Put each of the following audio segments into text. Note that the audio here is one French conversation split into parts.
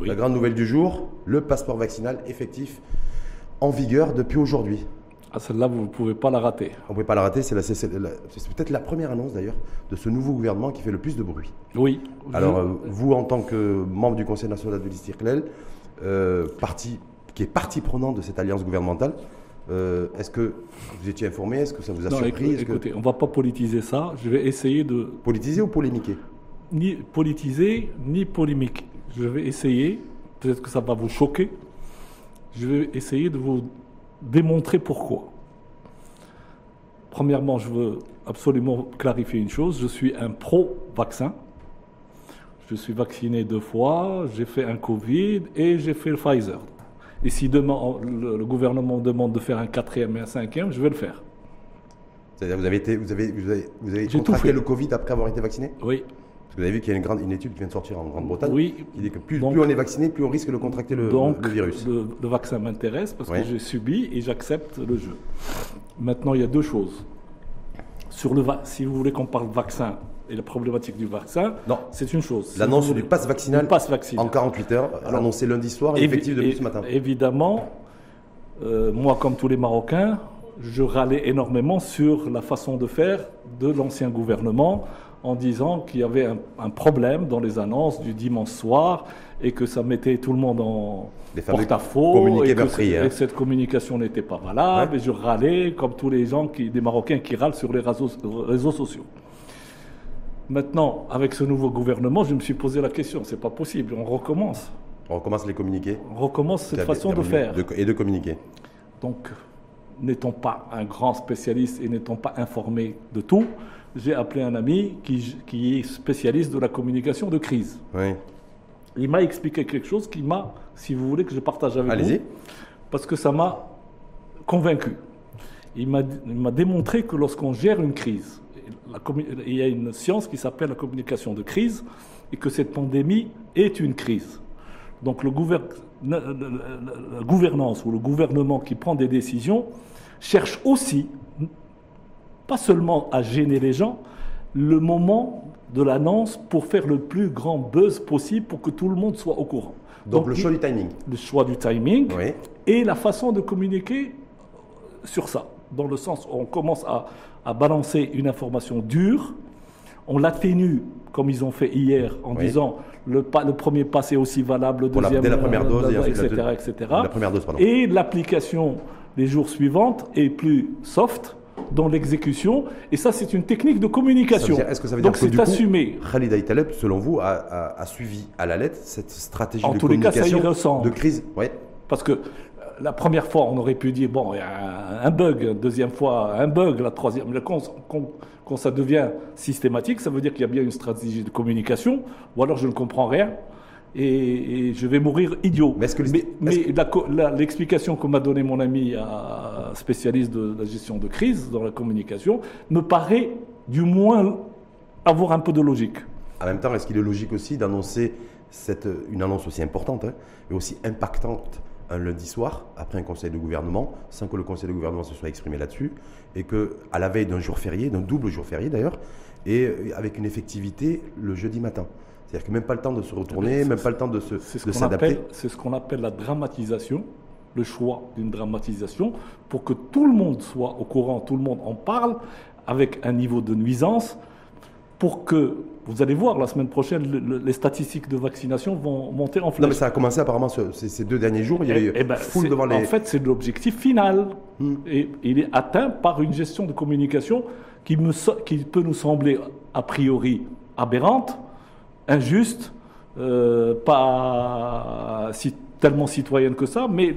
Oui. La grande nouvelle du jour, le passeport vaccinal effectif en vigueur depuis aujourd'hui. Ah, celle-là, vous ne pouvez pas la rater. On ne pouvait pas la rater, c'est peut-être la première annonce d'ailleurs de ce nouveau gouvernement qui fait le plus de bruit. Oui. Alors, euh, vous, en tant que membre du Conseil national de l'Istiklal, euh, parti, qui est partie prenante de cette alliance gouvernementale, euh, est-ce que vous étiez informé Est-ce que ça vous a Non, surpris que écoutez, on ne va pas politiser ça. Je vais essayer de Politiser ou polémiquer? Ni politiser ni polémiquer. Je vais essayer, peut-être que ça va vous choquer, je vais essayer de vous démontrer pourquoi. Premièrement, je veux absolument clarifier une chose, je suis un pro-vaccin. Je suis vacciné deux fois, j'ai fait un Covid et j'ai fait le Pfizer. Et si demain le, gouvernement demande de faire un quatrième et un cinquième, je vais le faire. C'est-à-dire vous avez été, vous avez, vous avez, vous avez contracté fait. le Covid après avoir été vacciné? Oui, vous avez vu qu'il y a une, grande, une étude qui vient de sortir en Grande-Bretagne Oui. qui dit que plus, Donc- plus on est vacciné, plus on risque de contracter le, Donc, le virus. Le, le vaccin m'intéresse parce Ouais. que j'ai subi et j'accepte le jeu. Maintenant, il y a deux choses. Sur le va- si vous voulez qu'on parle vaccin et la problématique du vaccin, Non. c'est une chose. L'annonce du pass vaccinal du pass vaccinal. en 48 heures, annoncé lundi soir et effectif depuis ce matin. Évidemment, euh, moi, comme tous les Marocains, je râlais énormément sur la façon de faire de l'ancien gouvernement en disant qu'il y avait un, un problème dans les annonces du dimanche soir et que ça mettait tout le monde en porte-à-faux et hein. et cette communication n'était pas valable Ouais. et je râlais comme tous les gens, qui, des Marocains qui râlent sur les réseaux, réseaux sociaux. Maintenant, avec ce nouveau gouvernement, je me suis posé la question, c'est pas possible, on recommence. On recommence les communiquer. On recommence cette façon de faire. de- et de communiquer. Donc, n'étant pas un grand spécialiste et n'étant pas informé de tout, j'ai appelé un ami qui, qui est spécialiste de la communication de crise. Oui. Il m'a expliqué quelque chose qui m'a, si vous voulez que je partage avec vous, Allez-y. parce que ça m'a convaincu. Il m'a il m'a démontré que lorsqu'on gère une crise, la il y a une science qui s'appelle la communication de crise, et que cette pandémie est une crise. Donc le gouver- la, la- la- la gouvernance ou le gouvernement qui prend des décisions cherche aussi, pas seulement à gêner les gens, le moment de l'annonce pour faire le plus grand buzz possible pour que tout le monde soit au courant. Donc, le choix du timing. le choix du timing Oui. et la façon de communiquer sur ça. Dans le sens où on commence à, à balancer une information dure, on l'atténue comme ils ont fait hier en Oui. disant le, pas, le premier pass est aussi valable, le la- deuxième, dès la première dose et la etc., deux- etc. la première dose, pardon. Et l'application les jours suivants est plus soft dans l'exécution. Et ça, c'est une technique de communication. Est-ce que ça veut Donc dire que c'est du coup, assumé. Khalid Aïtaleb, selon vous, a, a- a suivi à la lettre cette stratégie En de tous les cas, ça y communication ressemble. de crise? Oui. Parce que euh, la première fois, on aurait pu dire, bon, il y a un- un bug, deuxième fois, un bug, la troisième. Mais quand, quand- quand ça devient systématique, ça veut dire qu'il y a bien une stratégie de communication, ou alors je ne comprends rien. Et, et je vais mourir idiot. Mais que l'explication que m'a donnée mon ami euh, spécialiste de la gestion de crise dans la communication me paraît du moins avoir un peu de logique. En même temps, est-ce qu'il est logique aussi d'annoncer une annonce aussi importante hein, et aussi impactante un lundi soir, après un conseil de gouvernement, sans que le conseil de gouvernement se soit exprimé là-dessus, et que à la veille d'un jour férié, d'un double jour férié d'ailleurs, et avec une effectivité le jeudi matin? C'est-à-dire que même pas le temps de se retourner, C'est- même pas le temps de se de s'adapter. c'est ce qu'on appelle la dramatisation, le choix d'une dramatisation, pour que tout le monde soit au courant, tout le monde en parle, avec un niveau de nuisance, pour que, vous allez voir, la semaine prochaine, le- le- les statistiques de vaccination vont monter en Non, flèche. mais ça a commencé apparemment ce- ces, ces deux derniers jours. Il y a Eh- eu eh ben, foule devant les. En fait, c'est l'objectif final. Hmm. Et il est atteint par une gestion de communication qui, me qui peut nous sembler a priori aberrante, injuste, euh, pas si, tellement citoyenne que ça, mais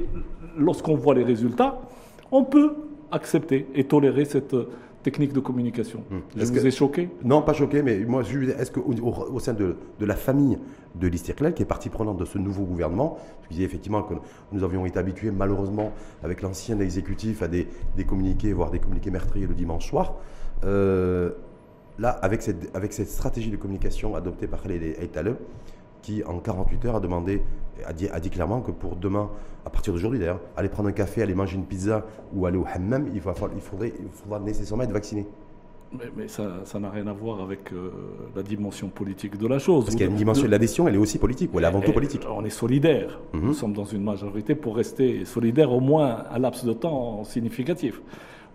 lorsqu'on voit les résultats, on peut accepter et tolérer cette euh, technique de communication. Je Hmm. Est-ce vous que- ai choqué Non, pas choqué, mais moi, je veux dire, est-ce qu'au au, au sein de, de la famille de l'Istiklal, qui est partie prenante de ce nouveau gouvernement, je disais effectivement que nous avions été habitués, malheureusement, avec l'ancien exécutif, à des, des communiqués, voire des communiqués meurtriers le dimanche soir, euh, là, avec cette, avec cette stratégie de communication adoptée par Khaled Eitaleb, qui en 48 heures a demandé, a dit, a dit clairement que pour demain, à partir d'aujourd'hui d'ailleurs, aller prendre un café, aller manger une pizza ou aller au hammam, il, va, il, faudrait, il faudra nécessairement être vacciné. Mais, ça n'a rien à voir avec euh, la dimension politique de la chose. Parce qu'il y a une dimension de l'adhésion, elle est aussi politique, ou elle est avant tout politique. On est solidaire. Mhm. Nous sommes dans une majorité pour rester solidaire au moins un laps de temps significatif.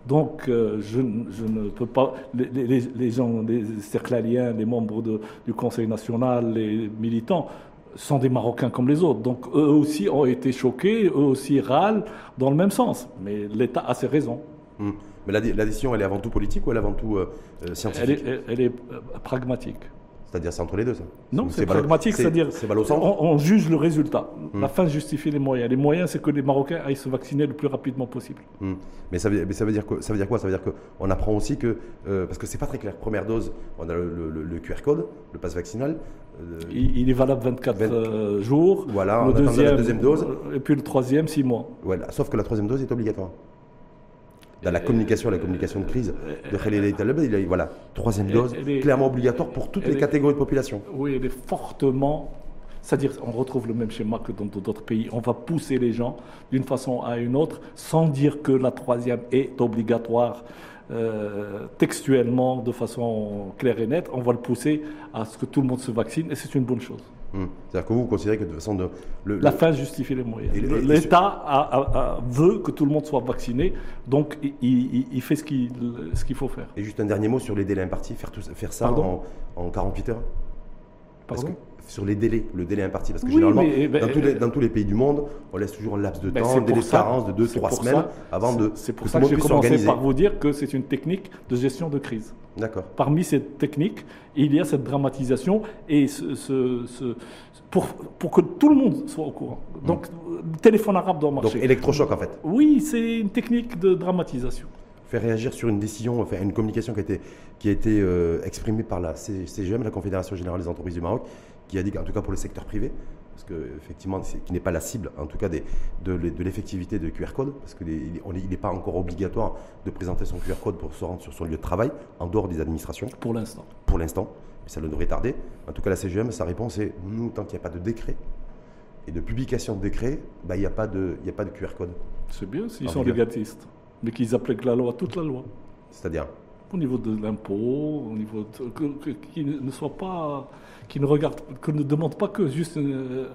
Donc, euh, je, ne peux pas. Les, gens, les cerclaliens, les membres du Conseil national, les militants, sont des Marocains comme les autres. Donc, eux aussi ont été choqués, eux aussi râlent dans le même sens. Mais l'État a ses raisons. Hmm. Mais l'addition, elle est avant tout politique ou elle est avant tout euh, euh, scientifique? Elle est pragmatique. C'est-à-dire, c'est entre les deux, ça Non, c'est pragmatique, c'est-à-dire, on, on, juge le résultat. Hmm. La fin justifie les moyens. Les moyens, c'est que les Marocains aillent se vacciner le plus rapidement possible. Hmm. Mais, ça veut, mais ça, veut dire ça veut dire quoi? Ça veut dire qu'on apprend aussi que, euh, parce que c'est pas très clair, première dose, on a le, QR code, le passe vaccinal. Euh, il, est valable 24 euh, jours. Voilà, le deuxième, la deuxième dose. Et puis le troisième, 6 mois. Voilà, sauf que la troisième dose est obligatoire dans la communication, la communication de crise de Khalil Taleb, il a, voilà, troisième dose, clairement obligatoire pour toutes les catégories de population. Oui, elle est fortement. C'est-à-dire, on retrouve le même schéma que dans d'autres pays. On va pousser les gens d'une façon à une autre sans dire que la troisième est obligatoire euh, textuellement, de façon claire et nette. On va le pousser à ce que tout le monde se vaccine et c'est une bonne chose. Hmm. C'est-à-dire que vous, considérez que de façon de... La fin justifie les moyens. L'État veut que tout le monde soit vacciné, donc il, fait ce qu'il faut faire. Et juste un dernier mot sur les délais impartis, faire, tout, faire ça en, en, 48 heures Pardon sur les délais, le délai imparti. Parce que généralement, eh ben, dans, tous les, dans, tous les, pays du monde, on laisse toujours un laps de ben, temps, un délai de carence de 2-3 semaines avant de. C'est pour ça que j'ai commencé par vous dire que c'est une technique de gestion de crise. Parmi ces techniques, il y a cette dramatisation et ce, ce, pour, pour, que tout le monde soit au courant. Donc, le téléphone arabe doit marcher. Donc, électrochoc en fait. Oui, c'est une technique de dramatisation faire réagir sur une décision, enfin une communication qui a été, qui a été euh, exprimée par la CGM, la Confédération Générale des Entreprises du Maroc, qui a dit qu'en tout cas pour le secteur privé, parce que effectivement, qui n'est pas la cible, en tout cas des, de, l'effectivité de QR code, parce qu'il n'est pas encore obligatoire de présenter son QR code pour se rendre sur son lieu de travail, en dehors des administrations. Pour l'instant. Pour l'instant, mais ça ne devrait tarder. En tout cas, la CGM, sa réponse est nous, tant qu'il n'y a pas de décret et de publication de décret, bah, il n'y a, pas de, a pas de QR code. C'est bien s'ils sont légalistes, mais qu'ils appliquent la loi, toute la loi. C'est-à-dire Au niveau de l'impôt, au niveau qu'ils ne soient pas qui ne regarde, que ne demande pas que juste euh,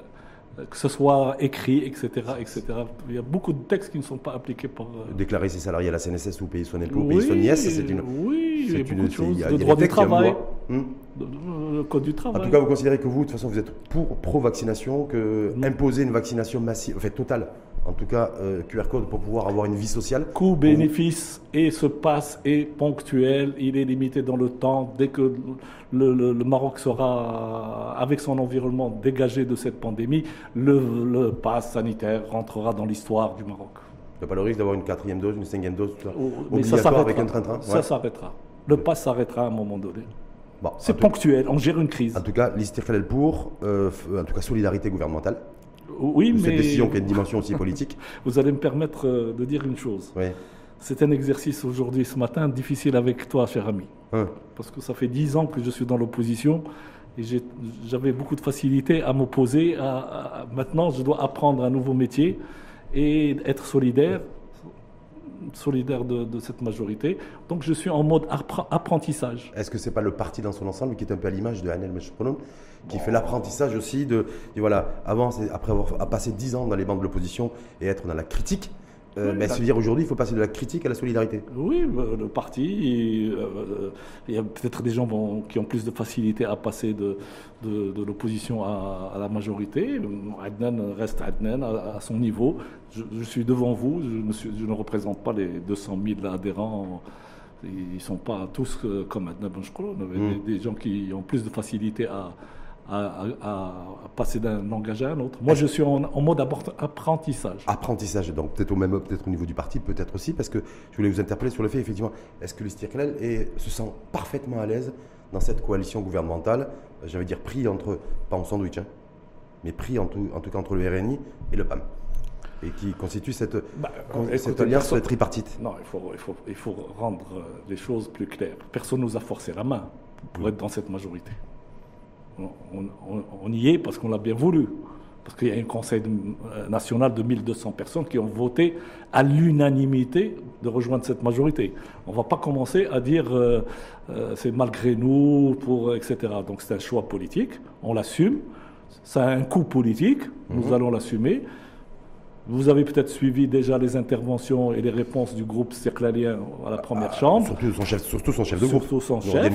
que ce soit écrit, etc., etc. Il y a beaucoup de textes qui ne sont pas appliqués par. Euh, Déclarer ses salariés à la CNSS ou payer son impôt ou payer son IS, c'est une. Oui, il y a beaucoup de choses. Le droit du travail. Hmm le code du travail. En tout cas, vous considérez que vous, de toute façon, vous êtes pour pro-vaccination, que imposer une vaccination massive, en fait totale, en tout cas euh, QR code pour pouvoir avoir une vie sociale. Coût-bénéfice et ce passe est ponctuel, il est limité dans le temps. Dès que le, Maroc sera, avec son environnement, dégagé de cette pandémie, le, le pass sanitaire rentrera dans l'histoire du Maroc. Il n'y a pas le risque d'avoir une quatrième dose, une cinquième dose, tout ça, Mais ça avec un train-train Ça s'arrêtera. Le pass s'arrêtera à un moment donné. Bon, c'est ponctuel, on gère une crise. En tout cas, l'Istiklal pour, euh, en tout cas solidarité gouvernementale. Oui, mais... Cette décision qui a une dimension aussi politique. Vous allez me permettre euh, de dire une chose. Oui. C'est un exercice aujourd'hui, ce matin, difficile avec toi, cher ami. Hein. Parce que ça fait dix ans que je suis dans l'opposition et j'avais beaucoup de facilité à m'opposer. maintenant, je dois apprendre un nouveau métier et être solidaire solidaire de, cette majorité. Donc je suis en mode apprentissage. Est-ce que c'est pas le parti dans son ensemble qui est un peu à l'image de Anel Meshpronoun, qui fait l'apprentissage aussi de, voilà, avant, après avoir passé dix ans dans les bancs de l'opposition et être dans la critique, euh, mais se dire aujourd'hui, il faut passer de la critique à la solidarité. Oui, bah, le parti, euh, il y a peut-être des gens qui ont plus de facilité à passer de, de, l'opposition à, la majorité. Adnan reste Adnan à, son niveau. Je, suis devant vous, je, je, ne représente pas les 200 000 adhérents. Ils ne sont pas tous euh, comme Adnan Benchkolo. Il y a des gens qui ont plus de facilité à, à, passer d'un langage à un autre. Moi, je suis en, mode apprentissage. Apprentissage, donc peut-être au même, peut-être au niveau du parti, peut-être aussi, parce que je voulais vous interpeller sur le fait, effectivement, est-ce que l'Istiklal se sent parfaitement à l'aise dans cette coalition gouvernementale, j'avais dire pris entre, pas en sandwich, hein, mais pris en tout, en tout cas entre le RNI et le PAM et qui constitue cette, bah, cette alliance tripartite. Non, il faut, il, faut, il faut rendre euh, les choses plus claires. Personne ne nous a forcé la main pour être dans cette majorité on, y est parce qu'on l'a bien voulu. parce qu'il y a un conseil euh, national de 1200 personnes qui ont voté à l'unanimité de rejoindre cette majorité. On ne va pas commencer à dire euh, euh, c'est malgré nous, pour, etc. Donc c'est un choix politique, on l'assume. Ça a un coût politique, nous mhm. allons l'assumer. Vous avez peut-être suivi déjà les interventions et les réponses du groupe circlarien à la première ah, chambre. Surtout son chef, surtout son chef de groupe. Surtout son chef.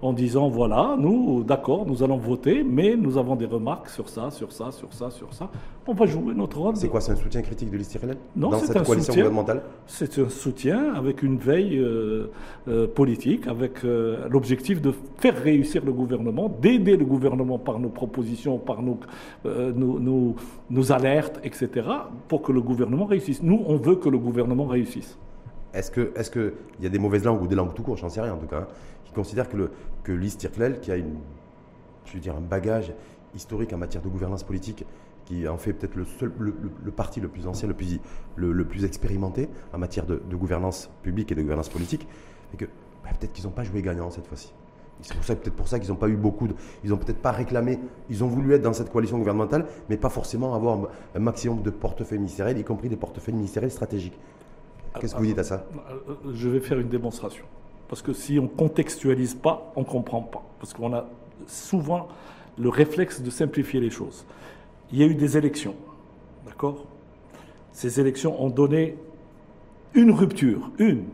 En disant voilà, nous, d'accord, nous allons voter, mais nous avons des remarques sur ça, sur ça, sur ça, sur ça. On va jouer notre rôle. C'est quoi C'est un soutien critique de l'Istirel Non, dans cette coalition gouvernementale? C'est un soutien avec une veille euh, euh, politique, avec euh, l'objectif de faire réussir le gouvernement, d'aider le gouvernement par nos propositions, par nos, nos, nos alertes, etc pour que le gouvernement réussisse. Nous, on veut que le gouvernement réussisse. Est-ce qu'il est y a des mauvaises langues ou des langues tout court, j'en sais rien en tout cas, hein, qui considèrent que, le, que qui a une, je veux dire, un bagage historique en matière de gouvernance politique, qui en fait peut-être le, seul, le, parti le plus ancien, le plus, le, plus expérimenté en matière de, gouvernance publique et de gouvernance politique, et que bah, peut-être qu'ils n'ont pas joué gagnant cette fois-ci. C'est peut-être pour ça qu'ils n'ont pas eu beaucoup de. Ils n'ont peut-être pas réclamé. Ils ont voulu être dans cette coalition gouvernementale, mais pas forcément avoir un maximum de portefeuilles ministériels, y compris des portefeuilles ministériels stratégiques. Qu'est-ce que vous dites à ça? Je vais faire une démonstration. Parce que si on ne contextualise pas, on ne comprend pas. Parce qu'on a souvent le réflexe de simplifier les choses. Il y a eu des élections. D'accord? Ces élections ont donné une rupture, une,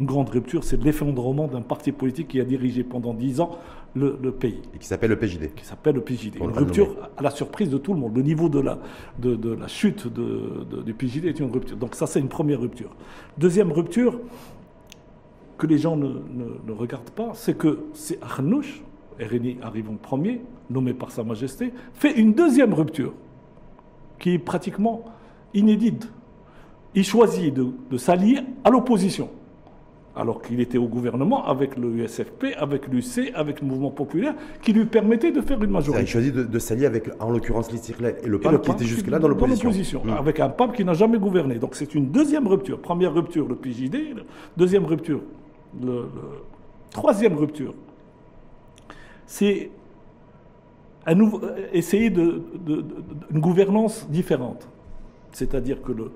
une grande rupture, c'est l'effondrement d'un parti politique qui a dirigé pendant dix ans le, pays. Et qui s'appelle le PJD. Qui s'appelle le PJD. une rupture à la surprise de tout le monde. Le niveau de la, de, la chute du PJD est une rupture. Donc ça, c'est une première rupture. Deuxième rupture que les gens ne, regardent pas, c'est que c'est Arnouch, RNI arrive en premier, nommé par Sa Majesté, fait une deuxième rupture qui est pratiquement inédite. Il choisit de s'allier à l'opposition alors qu'il était au gouvernement avec le USFP, avec l'UC, avec le mouvement populaire, qui lui permettait de faire une majorité. Il a choisi de, s'allier avec, en l'occurrence, l'Istirlet et le PAM, qui était jusque-là dans l'opposition. Mmh. Avec un PAM qui n'a jamais gouverné. Donc c'est une deuxième rupture. Première rupture, le PJD. Deuxième rupture, le, troisième rupture, c'est essayer de, une gouvernance différente. C'est-à-dire que le,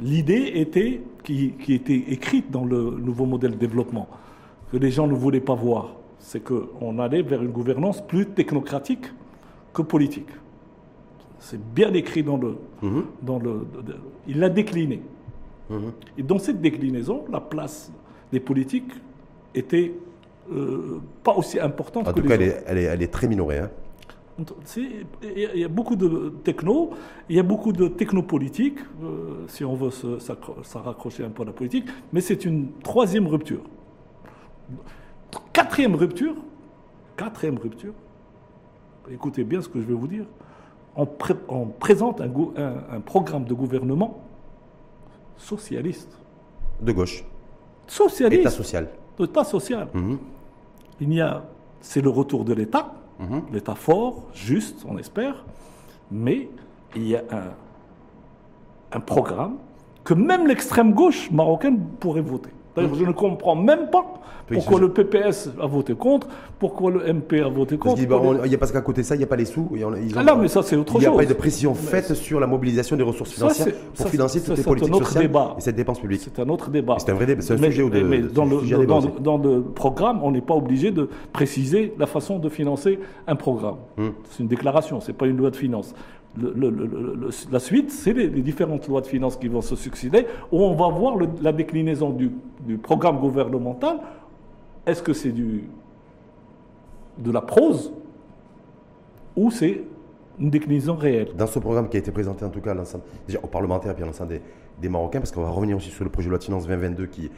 l'idée était, qui, était écrite dans le nouveau modèle de développement, que les gens ne voulaient pas voir, c'est qu'on allait vers une gouvernance plus technocratique que politique. C'est bien écrit dans le... Mhm. Dans le il l'a décliné. Mhm. Et dans cette déclinaison, la place des politiques était euh, pas aussi importante en que tout cas, elle est, elle est, très minorée. Hein. Il y a beaucoup de techno, il y a beaucoup de technopolitique, euh, si on veut se, raccrocher un peu à la politique, mais c'est une troisième rupture. Quatrième rupture, quatrième rupture, écoutez bien ce que je vais vous dire, on, présente un, un, programme de gouvernement socialiste. De gauche. Socialiste. État social. État social. Mhm. Il y a, c'est le retour de l'État Mhm. L'État fort, juste, on espère, mais il y a un, un programme que même l'extrême gauche marocaine pourrait voter. D'ailleurs, je ne comprends même pas pourquoi le PPS a voté contre, pourquoi le MP a voté contre. il y a parce qu'à côté de ça, il n'y a pas les sous. Ils ont, ah mais ça, c'est autre chose. Il n'y a pas de pression faite sur la mobilisation des ressources financières pour financer toutes les politiques sociales et cette dépense publique. C'est un autre débat. C'est un vrai débat, c'est un sujet de, mais dans, le, dans, le programme, on n'est pas obligé de préciser la façon de financer un programme. Hmm. C'est une déclaration, ce n'est pas une loi de finances la suite, c'est les, différentes lois de finances qui vont se succéder, où on va voir la déclinaison du, programme gouvernemental. Est-ce que c'est de la prose ou c'est une déclinaison réelle? Dans ce programme qui a été présenté en tout cas déjà aux parlementaires et à l'ensemble des, Marocains, parce qu'on va revenir aussi sur le projet de loi de finances 2022 qui,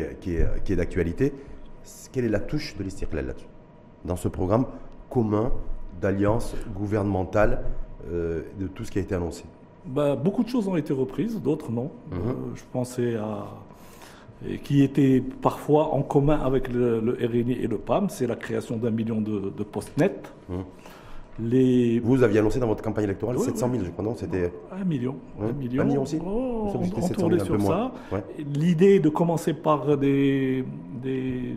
est, d'actualité, quelle est la touche de l'Istiklal là-dessus? Dans ce programme commun d'alliance gouvernementale de tout ce qui a été annoncé bah, Beaucoup de choses ont été reprises, d'autres non. Mhm. Euh, je pensais à et qui étaient parfois en commun avec le, RNI et le PAM, c'est la création d'un million de, postes nets. Mhm. Les... Vous aviez annoncé dans votre campagne électorale 700 000, je crois, non? C'était un million. Un million. Un million aussi? Oh, on, tournait sur ça. L'idée de commencer par des, des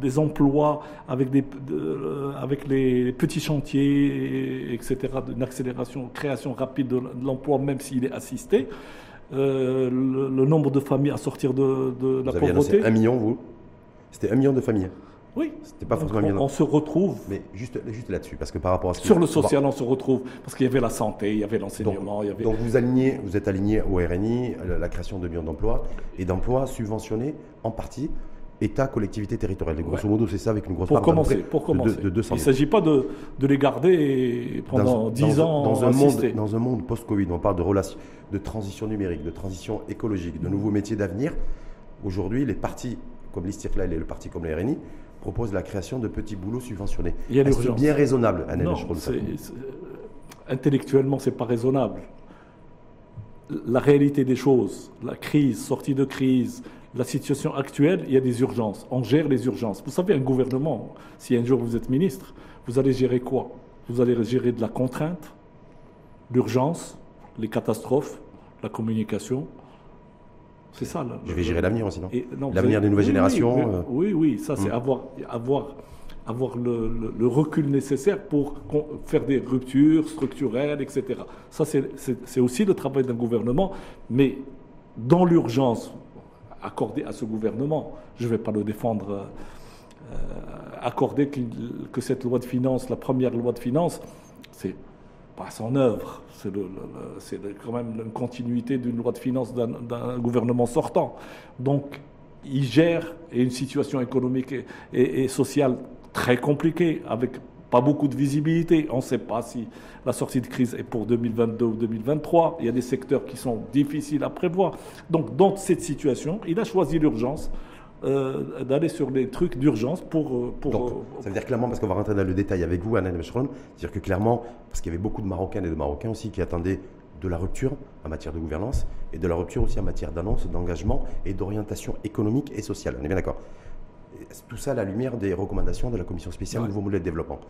des emplois avec, des, euh, avec les petits chantiers, etc., une accélération, création rapide de, l'emploi, même s'il est assisté. Euh, le, nombre de familles à sortir de, de la pauvreté. un million, vous? C'était un million de familles oui. C'était pas forcément on, on, se retrouve. Mais juste, juste là-dessus, parce que par rapport à ce Sur le social, on se retrouve. Parce qu'il y avait la santé, il y avait l'enseignement. Donc, avait... donc, vous, alignez, vous êtes aligné au RNI, la, création de millions d'emplois, et d'emplois subventionnés en partie État, collectivité territoriale. Et grosso modo, c'est ça avec une grosse pour part commencer, pour commencer. De, 200 Il ne s'agit pas de, de, les garder pendant 10 ans. Dans un, monde, dans un monde post-Covid, on parle de, relations, de transition numérique, de transition écologique, de nouveaux métiers d'avenir. Aujourd'hui, les partis comme l'Istiklal et le parti comme le RNI proposent la création de petits boulots subventionnés. Est-ce bien raisonnable, Annel Non, intellectuellement, ce n'est pas raisonnable. La réalité des choses, la crise, sortie de crise, la situation actuelle, il y a des urgences. On gère les urgences. Vous savez, un gouvernement, si un jour vous êtes ministre, vous allez gérer quoi? Vous allez gérer de la contrainte, l'urgence, les catastrophes, la communication. C'est ça. Là, Je vais gérer l'avenir aussi, non? L'avenir des nouvelles générations. Euh. Oui, oui, ça c'est hmm. avoir, avoir, avoir le, recul nécessaire pour faire des ruptures structurelles, etc. Ça c'est aussi le travail d'un gouvernement, mais dans l'urgence, accorder à ce gouvernement, je ne vais pas le défendre, euh, accorder que, cette loi de finances, la première loi de finances, c'est pas son œuvre, c'est quand même une continuité d'une loi de finances d'un gouvernement sortant. Donc, il gère une situation économique et, et sociale très compliquée, avec pas beaucoup de visibilité. On ne sait pas si la sortie de crise est pour 2022 ou 2023. Il y a des secteurs qui sont difficiles à prévoir. Donc, dans cette situation, il a choisi l'urgence. Euh, d'aller sur des trucs d'urgence pour... Euh, pour Donc, ça veut dire clairement, parce qu'on va rentrer dans le détail avec vous, Anna Mechron, c'est-à-dire que clairement, parce qu'il y avait beaucoup de Marocains et de Marocains aussi qui attendaient de la rupture en matière de gouvernance et de la rupture aussi en matière d'annonce, d'engagement et d'orientation économique et sociale. On est bien d'accord tout ça à la lumière des recommandations de la commission spéciale Nouveau Modèle de Développement.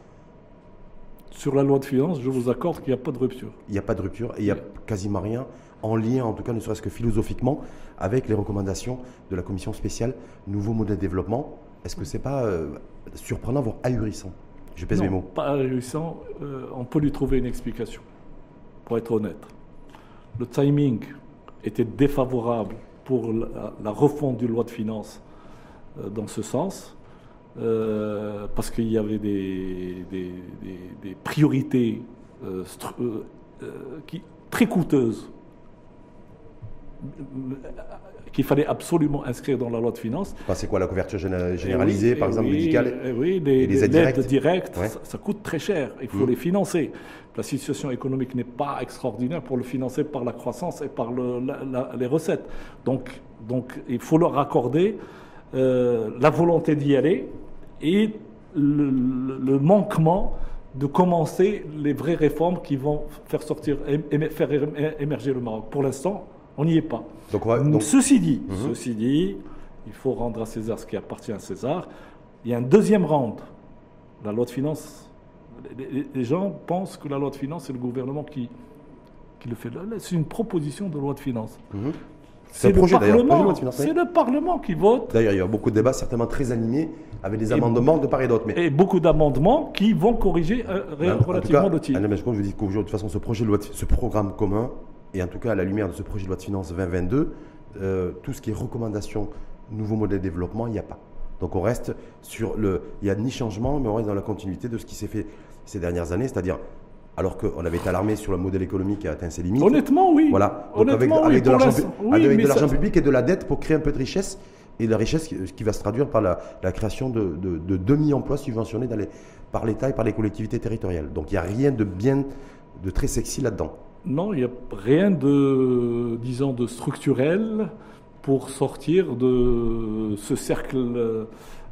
Sur la loi de finances, je vous accorde qu'il n'y a pas de rupture. Il n'y a pas de rupture et il n'y a quasiment rien en lien, en tout cas ne serait-ce que philosophiquement, avec les recommandations de la commission spéciale Nouveau Modèle de Développement. Est-ce que ce n'est pas euh, surprenant, voire ahurissant? Je pèse mes mots. Pas ahurissant, euh, on peut lui trouver une explication, pour être honnête. Le timing était défavorable pour la, la refonte du loi de finances euh, dans ce sens, euh, parce qu'il y avait des, des, priorités euh, qui, très coûteuses qu'il fallait absolument inscrire dans la loi de finances. C'est quoi la couverture généralisée, par exemple, médicale Oui, les, aides directes, ça, coûte très cher. Il faut mm. les financer. La situation économique n'est pas extraordinaire pour le financer par la croissance et par les recettes. Donc, donc, il faut leur accorder euh, la volonté d'y aller et le, manquement de commencer les vraies réformes qui vont faire sortir, faire émerger le Maroc. Pour l'instant, on n'y est pas. Donc, Ceci dit, mhm. ceci dit, il faut rendre à César ce qui appartient à César. Il y a un deuxième round, la loi de finances. Les, gens pensent que la loi de finances, c'est le gouvernement qui, qui le fait. C'est une proposition de loi de finances. C'est le, Parlement, c'est le Parlement qui vote. D'ailleurs, il y a beaucoup de débats certainement très animés avec des amendements de part et d'autre. Et beaucoup d'amendements qui vont corriger euh, relativement le titre. je je dis qu'aujourd'hui, de toute façon, ce projet de loi, ce programme commun, et en tout cas à la lumière de ce projet de loi de finances 2022, euh, tout ce qui est recommandation, nouveau modèle de développement, il n'y a pas. Donc on reste sur le... Il n'y a ni changement, mais on reste dans la continuité de ce qui s'est fait ces dernières années, c'est-à-dire alors qu'on avait été alarmé sur le modèle économique qui a atteint ses limites. Honnêtement, oui. Voilà. Donc avec, de l'argent public et de la dette pour créer un peu de richesse, et la richesse qui, va se traduire par la, création de, de, demi-emplois subventionnés par l'État et par les collectivités territoriales. Donc il n'y a rien de bien, de très sexy là-dedans. Non, il n'y a rien de, disons, de structurel pour sortir de ce cercle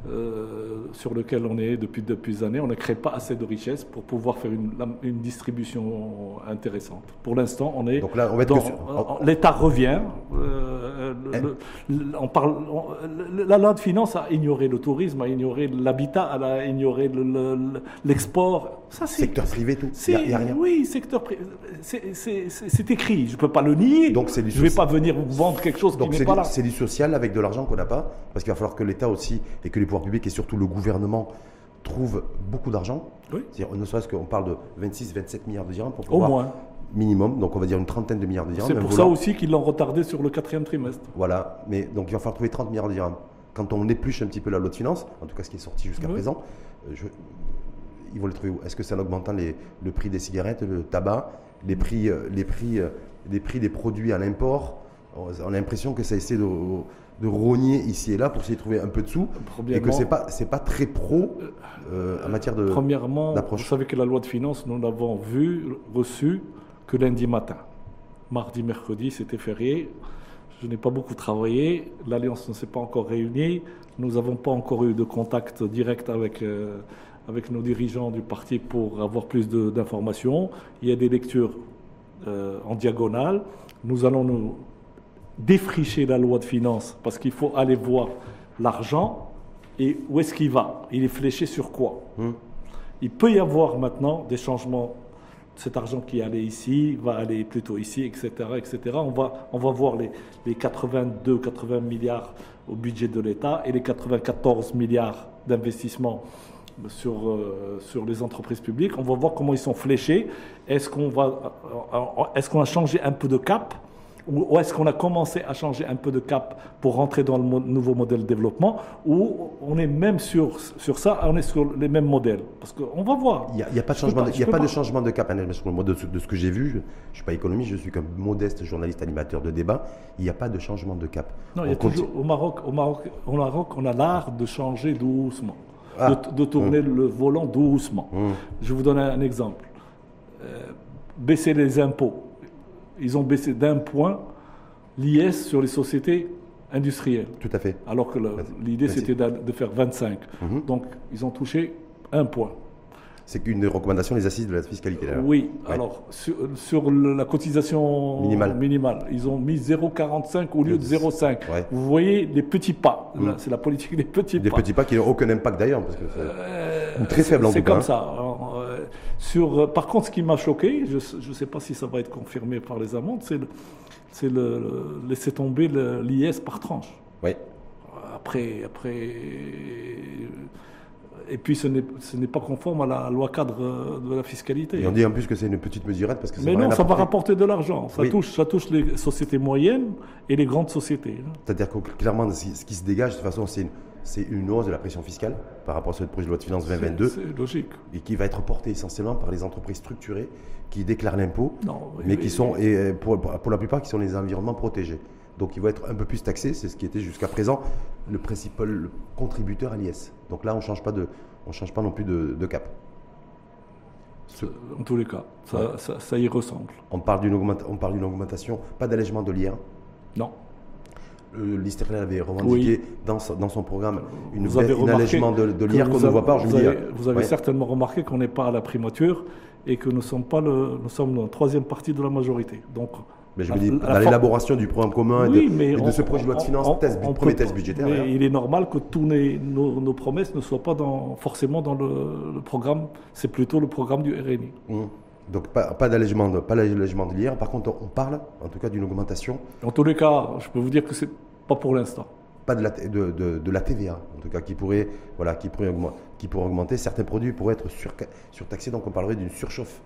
euh, sur lequel on est depuis depuis années. On ne crée pas assez de richesses pour pouvoir faire une, une distribution intéressante. Pour l'instant, on est. Donc là, on va L'État revient. Euh, le- le- le- on parle, on- le- la loi de finances a ignoré le tourisme, a ignoré l'habitat, elle a ignoré le- le- le- l'export. Ça, c'est. Secteur privé, tout. Il n'y a, rien. Oui, secteur privé. C'est- écrit, je ne peux pas le nier. Donc, c'est du je ne vais pas venir vous vendre quelque chose Donc qui n'est pas du, là. c'est du social avec de l'argent qu'on n'a pas, parce qu'il va falloir que l'État aussi et que les pouvoirs publics et surtout le gouvernement trouvent beaucoup d'argent. Oui. C'est-à-dire, ne serait-ce qu'on parle de 26-27 milliards de dirhams pour Au pouvoir moins. minimum, donc on va dire une trentaine de milliards de dirhams. C'est pour volant. ça aussi qu'ils l'ont retardé sur le quatrième trimestre. Voilà, mais donc il va falloir trouver 30 milliards de dirhams. Quand on épluche un petit peu la loi de finances, en tout cas ce qui est sorti jusqu'à Oui. présent, euh, je- ils vont les trouver où? Est-ce que c'est en augmentant les- le prix des cigarettes, le tabac, les prix, euh, les prix, euh, les prix des produits à l'import? On a l'impression que ça essaie de, de rogner ici et là pour essayer de trouver un peu de sous, et que c'est pas c'est pas très pro euh, en matière de. Premièrement, vous savez que la loi de finances, nous l'avons vue, reçue que lundi matin. Mardi, mercredi, c'était férié. Je n'ai pas beaucoup travaillé. L'Alliance ne s'est pas encore réunie. Nous n'avons pas encore eu de contact direct avec, euh, avec nos dirigeants du parti pour avoir plus d'informations. Il y a des lectures euh, en diagonale. Nous allons nous défricher la loi de finances parce qu'il faut aller voir l'argent et où est-ce qu'il va. Il est fléché sur quoi Hum. il peut y avoir maintenant des changements. Cet argent qui allait ici va aller plutôt ici, etc. etc. On, va, on va voir les, les 82, 80 milliards au budget de l'État et les 94 milliards d'investissement sur, euh, sur les entreprises publiques. On va voir comment ils sont fléchés. Est-ce qu'on va, euh, est-ce qu'on a changé un peu de cap ou est-ce qu'on a commencé à changer un peu de cap pour rentrer dans le nouveau modèle de développement Ou on est même sur, sur ça, on est sur les mêmes modèles? Parce qu'on va voir. Il n'y a, pas de changement, pas- de, y a peux pas de pas. changement de cap. Annette, sur le mode de, ce- de ce que j'ai vu, je ne suis pas économiste, je suis qu'un modeste journaliste animateur de débat. Il n'y a pas de changement de cap. Non, il y a toujours, au, Maroc, au, Maroc, au Maroc, on a l'art de changer doucement, Ah. de, de tourner le volant doucement. Hum. Je vous donner un exemple. Euh, baisser les impôts. Ils ont baissé d'un point l'IS sur les sociétés industrielles. Tout à fait. Alors que l'idée, c'était de faire 25. Mhm. Donc, ils ont touché un point. C'est une des recommandations des assises de la fiscalité. Oui, Ouais. alors sur, la cotisation Minimale. ils ont mis 0,45 au lieu de 0,5. Ouais. Vous voyez les petits pas. Mm. C'est la politique des petits Des pas. petits pas qui n'ont aucun impact d'ailleurs. Parce que c'est- Euh, très faible en C'est tout cas, comme hein. ça. Euh, sur, euh, par contre, ce qui m'a choqué, je ne sais pas si ça va être confirmé par les amendes, c'est le, c'est le- le- laisser tomber le- l'IS par tranche. Ouais. Après, après, et puis ce n'est ce n'est pas conforme à la loi cadre euh, de la fiscalité. Et on dit en plus que c'est une petite mesurette parce que ça Mais non, ça va apporter. rapporter de l'argent. Ça, Oui. touche, ça touche les sociétés moyennes et les grandes sociétés. hein. C'est-à-dire que clairement, ce qui se dégage, de toute façon, c'est une, c'est une hausse de la pression fiscale par rapport à ce projet de loi de finances 2022 C'est logique. et qui va être portée essentiellement par les entreprises structurées qui déclarent l'impôt, mais qui sont, et euh, pour, pour la plupart, qui sont les environnements protégés. Donc, ils vont être un peu plus taxés. C'est ce qui était jusqu'à présent le principal contributeur à l'IS. Donc là, on ne change pas de, on change pas non plus de, de cap. En tous les cas, ça, ça- ça y ressemble. On parle d'une augmenta- on parle d'une augmentation, pas d'allègement de l'IR. Non. L'Isterlin avait revendiqué dans, son, dans son programme une Vous avez un allègement de, de l'IR qu'on ne voit pas. Vous avez, vous avez ouais. certainement remarqué qu'on n'est pas à la primature et que nous sommes pas le, nous sommes la troisième partie de la majorité. Donc, Mais je la- me dis, dans l'élaboration du programme commun Oui, et de, mais et de on- ce projet de loi de finances, on- test- on premier test budgétaire. Mais d'ailleurs. il est normal que tous les- nos, nos promesses ne soient pas dans, forcément dans le, le programme. C'est plutôt le programme du RNI. Mmh. Donc pas, pas d'allègement de, pas d'allègement de l'IR. Par contre, on parle en tout cas d'une augmentation, En tous les cas, je peux vous dire que c'est pas pour l'instant. pas de la, t- de, de- de la TVA, en tout cas, qui pourrait, voilà, qui pourrait, augmenter, qui pourrait augmenter. Certains produits pourraient être sur, surtaxés, donc on parlerait d'une surchauffe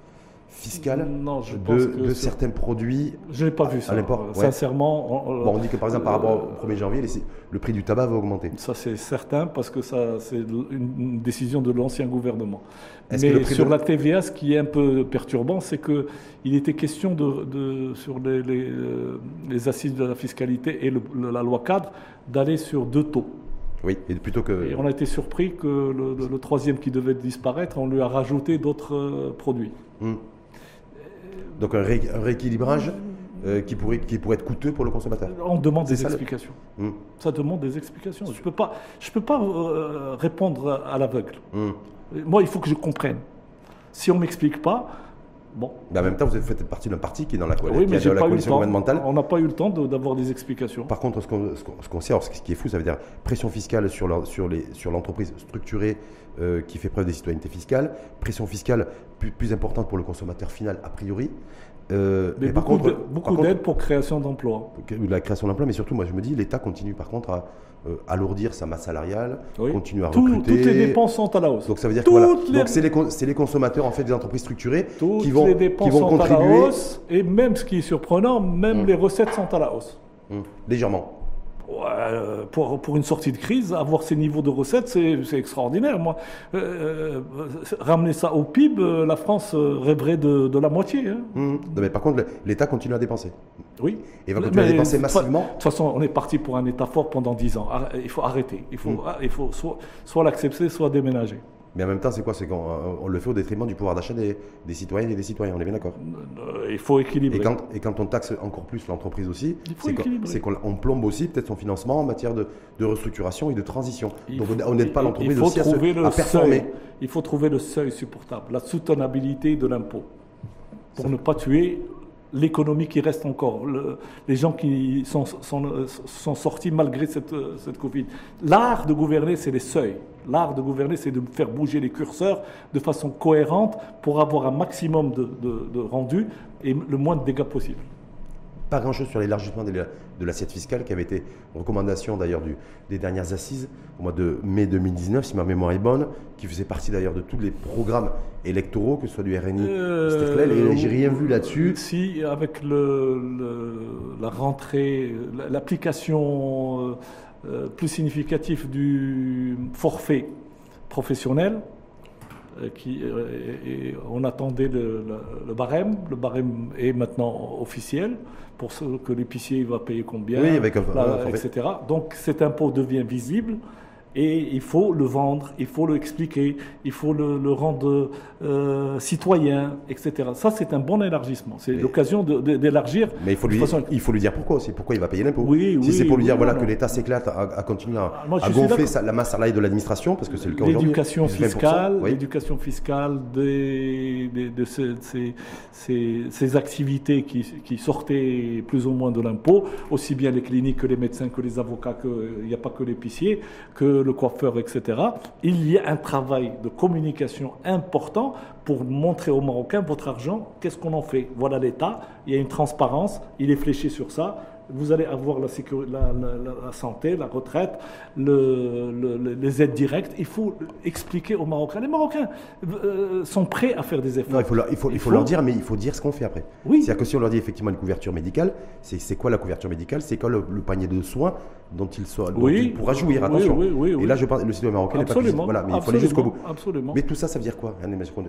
fiscale Non, je pense de, que de certains produits. Je n'ai pas vu ça. l'import, Euh, ouais. Sincèrement, on, Bon, on dit que par exemple, par euh, rapport au 1er janvier, les- le prix du tabac va augmenter. Ça, c'est certain parce que ça, c'est une décision de l'ancien gouvernement. Que Mais sur de- la TVA, ce qui est un peu perturbant, c'est que il était question de, de- sur les, les, euh, les assises de la fiscalité et le- la loi cadre d'aller sur deux taux. Oui, et plutôt que. Et on a été surpris que le, le- le troisième qui devait disparaître, on lui a rajouté d'autres euh, produits. Hmm. Donc un, ré- un rééquilibrage euh, qui, pourrait, qui pourrait être coûteux pour le consommateur. On demande des ça, le- explications. Hmm. Ça demande des explications. Je ne peux pas, je peux pas euh, répondre à l'aveugle. Hmm. Moi, il faut que je comprenne. Si on ne m'explique pas, Bon. Mais en même temps, vous faites partie d'un parti qui est dans la, Oui, mais qui la coalition gouvernementale. On n'a pas eu le temps de- d'avoir des explications. Par contre, ce qu'on qu'on sait, alors, ce qui est fou, ça veut dire pression fiscale sur leur- sur sur l'entreprise structurée euh, qui fait preuve de citoyenneté fiscale, pression fiscale plus, plus importante pour le consommateur final a priori. Euh, Mais mais par beaucoup contre, de- beaucoup d'aide pour création d'emplois. que- la création d'emplois, mais surtout, moi je me dis, l'État continue par contre à euh, alourdir sa masse salariale, Oui. continue à Tout- recruter. toutes les dépenses sont à la hausse. Donc ça veut dire que Toutes voilà. Donc c'est les, consommateurs en fait des entreprises structurées Toutes qui vont, les qui dépenses vont sont à la contribuer hausse. Et même ce qui est surprenant, même Mm. les recettes sont à la hausse. Hum, légèrement. Ouais, pour, pour une sortie de crise, avoir ces niveaux de recettes, c'est extraordinaire. Moi, Euh, euh, ramener ça au PIB, euh, la France rêverait de, de la moitié. hein. Hum. Non, mais par contre, l'État continue à dépenser. Oui. Et va continuer à dépenser massivement. De toute façon, on est parti pour un État fort pendant 10 ans. Il faut arrêter. Il faut, Mm. ah, il faut soit, soit l'accepter, soit déménager. Mais en même temps, c'est quoi C'est qu'on euh, on le fait au détriment du pouvoir d'achat des, des citoyennes et des citoyens, on est bien d'accord? Euh, Il faut équilibrer. et quand, et quand on taxe encore plus l'entreprise aussi, c'est qu'on- plombe aussi peut-être son financement en matière de, de restructuration et de transition. Il Donc faut- on n'aide pas l'entreprise aussi à, se- trouver le à performer. seuil. Il faut trouver le seuil supportable, la soutenabilité de l'impôt, pour ne pas tuer l'économie qui reste encore, le- les gens qui sont, sont, sont sortis malgré cette, cette Covid. L'art de gouverner, c'est les seuils. L'art de gouverner, c'est de faire bouger les curseurs de façon cohérente pour avoir un maximum de, de- de rendu et le moins de dégâts possible. Pas grand-chose sur l'élargissement de la- de l'assiette fiscale qui avait été recommandation d'ailleurs des dernières assises au mois de mai 2019, si ma mémoire est bonne, qui faisait partie d'ailleurs de tous les programmes électoraux, que ce soit du RNI, Euh, et j'ai rien vu là-dessus. Si, avec le, le- la rentrée, la- l'application euh, euh, plus significative du forfait professionnel, qui, euh, et- et on attendait le, le- le barème. Le barème est maintenant officiel pour ce que l'épicier va payer combien, Oui, avec un- là, forfait. etc. Donc cet impôt devient visible. Et il faut le vendre, il faut le expliquer, il faut le, le rendre euh, citoyen, etc. Ça, c'est un bon élargissement. C'est l'occasion d'élargir. Mais il faut, lui, façon- il faut lui dire pourquoi aussi, pourquoi il va payer l'impôt. Oui, si oui, c'est pour lui oui, dire voilà, non. que l'État s'éclate à, à continuer à, moi, à gonfler sa- la masse salariale de l'administration, parce que c'est le cas aujourd'hui. L'éducation plus de 20%, fiscale, l'éducation fiscale des, des- de ce- ces, ces- ces activités qui, qui sortaient plus ou moins de l'impôt, aussi bien les cliniques que les médecins, que les avocats, que il n'y a pas que l'épicier, que le coiffeur, etc. Il y a un travail de communication important pour montrer aux Marocains votre argent, qu'est-ce qu'on en fait? Voilà l'État, il y a une transparence, il est fléché sur ça. Vous allez avoir la, sécurité, la, la- la- la santé, la retraite, le- le- le- les aides directes. Il faut expliquer aux Marocains. Les Marocains euh, sont prêts à faire des efforts. Non, il faut, leur, il faut, il faut leur dire, mais il faut dire ce qu'on fait après. Oui. C'est-à-dire que si on leur dit effectivement une couverture médicale, c'est quoi la couverture médicale? C'est quoi le, le panier de soins dont il, soit, dont Oui. il pourra jouir Attention. oui, oui, Et là, je parle, le citoyen marocain n'est pas plus- Absolument. Voilà, mais il faut aller jusqu'au bout. Absolument. Mais tout ça, ça veut dire quoi?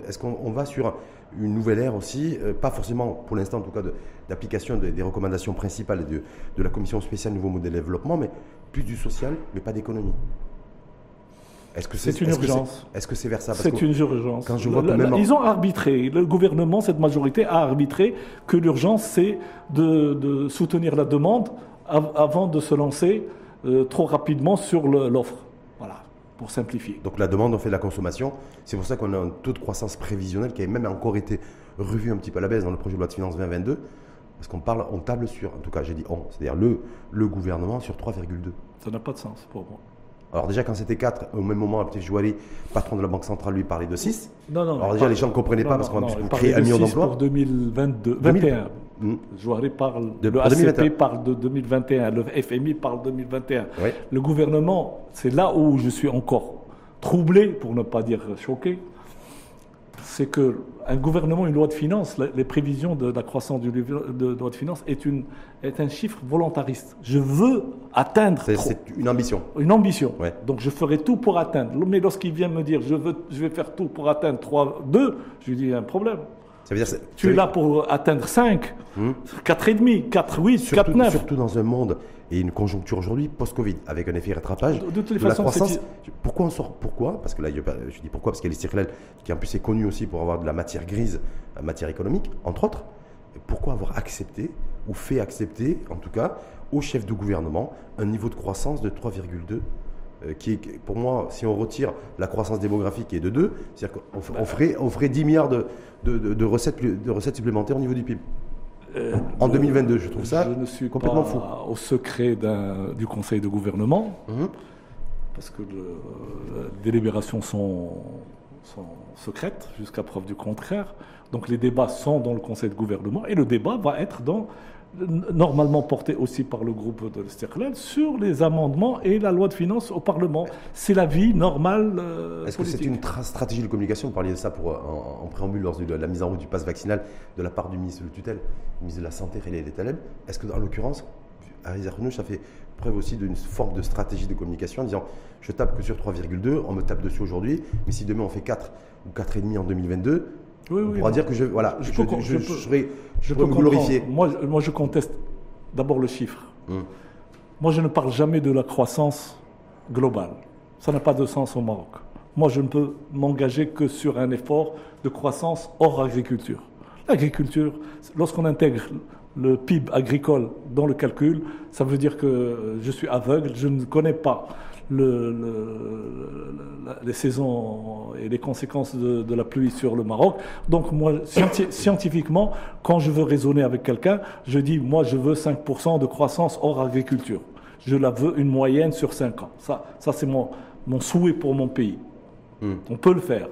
Est-ce qu'on on va sur une nouvelle ère aussi? Euh, Pas forcément, pour l'instant en tout cas, d'application de- des recommandations principales de, de la Commission spéciale Nouveau Modèle de Développement, mais plus du social, mais pas d'économie. Est-ce que C'est une urgence. Est-ce que c'est vers ça? C'est une urgence. quand je vois Le- que le- même en- Ils ont arbitré, le gouvernement, cette majorité a arbitré que l'urgence, c'est de, de soutenir la demande av- avant de se lancer euh, trop rapidement sur l'offre. Voilà, pour simplifier. Donc la demande, on fait de la consommation. C'est pour ça qu'on a un taux de croissance prévisionnel qui a même encore été revu un petit peu à la baisse dans le projet de loi de finances 2022. Parce qu'on parle, on table sur, en tout cas j'ai dit on, c'est-à-dire le, le gouvernement sur 3,2. Ça n'a pas de sens pour moi. Alors déjà quand c'était 4, au même moment, Petit Jouali, patron de la Banque Centrale, lui parlait de 6. Non, non. Alors déjà parle- les gens ne comprenaient non, pas parce qu'on crée parlait un million 6 d'emplois. Pour 2022, 2000. 21. Hmm. Jouari parle, De- le 2021. ACP parle de 2021, le FMI parle de 2021. Oui. Le gouvernement, c'est là où je suis encore troublé, pour ne pas dire choqué, c'est que un gouvernement, une loi de finances, les prévisions de la croissance du de, de loi de finances est, une, est un chiffre volontariste. Je veux atteindre C'est une ambition. une ambition. Ouais. Donc je ferai tout pour atteindre. Mais lorsqu'il vient me dire je, veux, je vais faire tout pour atteindre 3, 2, je lui dis il y a un problème. Ça veut dire, Tu es là pour atteindre 5, 4,5, 4, 8, 4, surtout, 9. surtout dans un monde et une conjoncture aujourd'hui post-Covid, avec un effet rattrapage De- de toutes les la façons, croissance. c'est- Pourquoi on sort Pourquoi? Parce que là, je dis pourquoi? Parce qu'il y a les Circlel, qui en plus est connu aussi pour avoir de la matière grise, la matière économique, entre autres. Pourquoi avoir accepté, ou fait accepter, en tout cas, au chef de gouvernement, un niveau de croissance de 3,2 euh, qui est, pour moi, si on retire la croissance démographique qui est de 2, c'est-à-dire qu'on ferait, on ferait 10 milliards de, de- de- de recettes, plus- de recettes supplémentaires au niveau du PIB. Euh, En 2022, je trouve ça je ne suis complètement pas fou. au secret du Conseil de gouvernement, Mhm. parce que le- les délibérations sont, sont secrètes jusqu'à preuve du contraire. Donc les débats sont dans le Conseil de gouvernement et le débat va être dans, normalement porté aussi par le groupe de l'Istiqlal sur les amendements et la loi de finances au Parlement. C'est la vie normale euh, Est-ce que c'est une tra- stratégie de communication? Vous parliez de ça pour, en, en préambule lors de la mise en route du pass vaccinal de la part du ministre de tutelle, le ministre de la Santé, Khaled Taleb. Est-ce que, en l'occurrence, Ariz Arnouch, ça fait preuve aussi d'une forme de stratégie de communication en disant je tape que sur 3,2, on me tape dessus aujourd'hui, mais si demain on fait 4 ou 4,5 en 2022, Oui, on oui, pourra non. dire que je, voilà, Je je, peux- je- peux- serai, peux me glorifier. Moi, je- moi, je conteste d'abord le chiffre. Hum. Moi, je ne parle jamais de la croissance globale. Ça n'a pas de sens au Maroc. Moi, je ne peux m'engager que sur un effort de croissance hors agriculture. L'agriculture, lorsqu'on intègre le PIB agricole dans le calcul, ça veut dire que je suis aveugle, je ne connais pas le- le- la- les saisons et les conséquences de, de la pluie sur le Maroc. Donc moi, scienti- scientifiquement, quand je veux raisonner avec quelqu'un, je dis, moi, je veux 5% de croissance hors agriculture. Je la veux une moyenne sur 5 ans. Ça, ça c'est mon, mon souhait pour mon pays. Hmm. On peut le faire.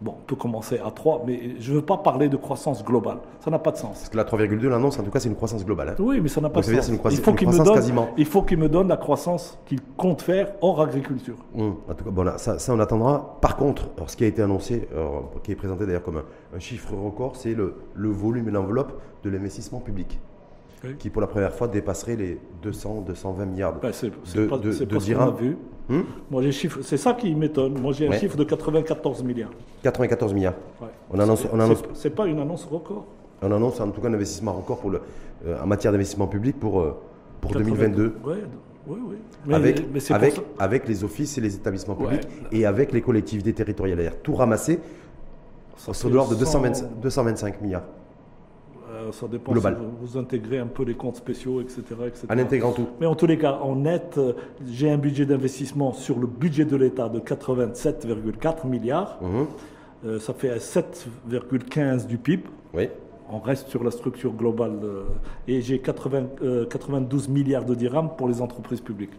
Bon, on peut commencer à 3, mais je ne veux pas parler de croissance globale. Ça n'a pas de sens. Parce que la 3,2, l'annonce, en tout cas, c'est une croissance globale. hein. Oui, mais ça n'a pas Donc, ça de veut dire sens. c'est une croissance- il faut qu'il me donne, quasiment. il faut qu'il me donne la croissance qu'il compte faire hors agriculture. Hum, en tout cas, bon, là, ça, ça, on attendra. Par contre, alors, ce qui a été annoncé, alors, qui est présenté d'ailleurs comme un, un chiffre record, c'est le, le volume et l'enveloppe de l'investissement public, Oui. qui pour la première fois dépasserait les 200, 220 milliards. Ben, c'est c'est De- pas, de- c'est de pas ce qu'on a vu. Hum Moi, j'ai chiffre, c'est ça qui m'étonne. Moi, j'ai un Ouais. chiffre de 94 milliards. 94 milliards. Ouais. On annonce, C'est- on, annonce, c'est- C'est pas une annonce record. on annonce en tout cas un investissement record pour le, euh, en matière d'investissement public pour, euh, pour 2022. Ouais, oui, oui. Mais, avec, mais c'est avec, avec les offices et les établissements publics et avec les collectivités territoriales. Tout ramasser ça sur de l'ordre de 100 220 225 milliards. Euh, ça dépend Global. si vous, vous intégrez un peu les comptes spéciaux, etc. etc. En intégrant tout. Mais en tous les cas, en net, euh, j'ai un budget d'investissement sur le budget de l'État de 87,4 milliards. Mhm. Euh, ça fait 7,15 du PIB. Oui. On reste sur la structure globale. euh, et j'ai 80, euh, 92 milliards de dirhams pour les entreprises publiques.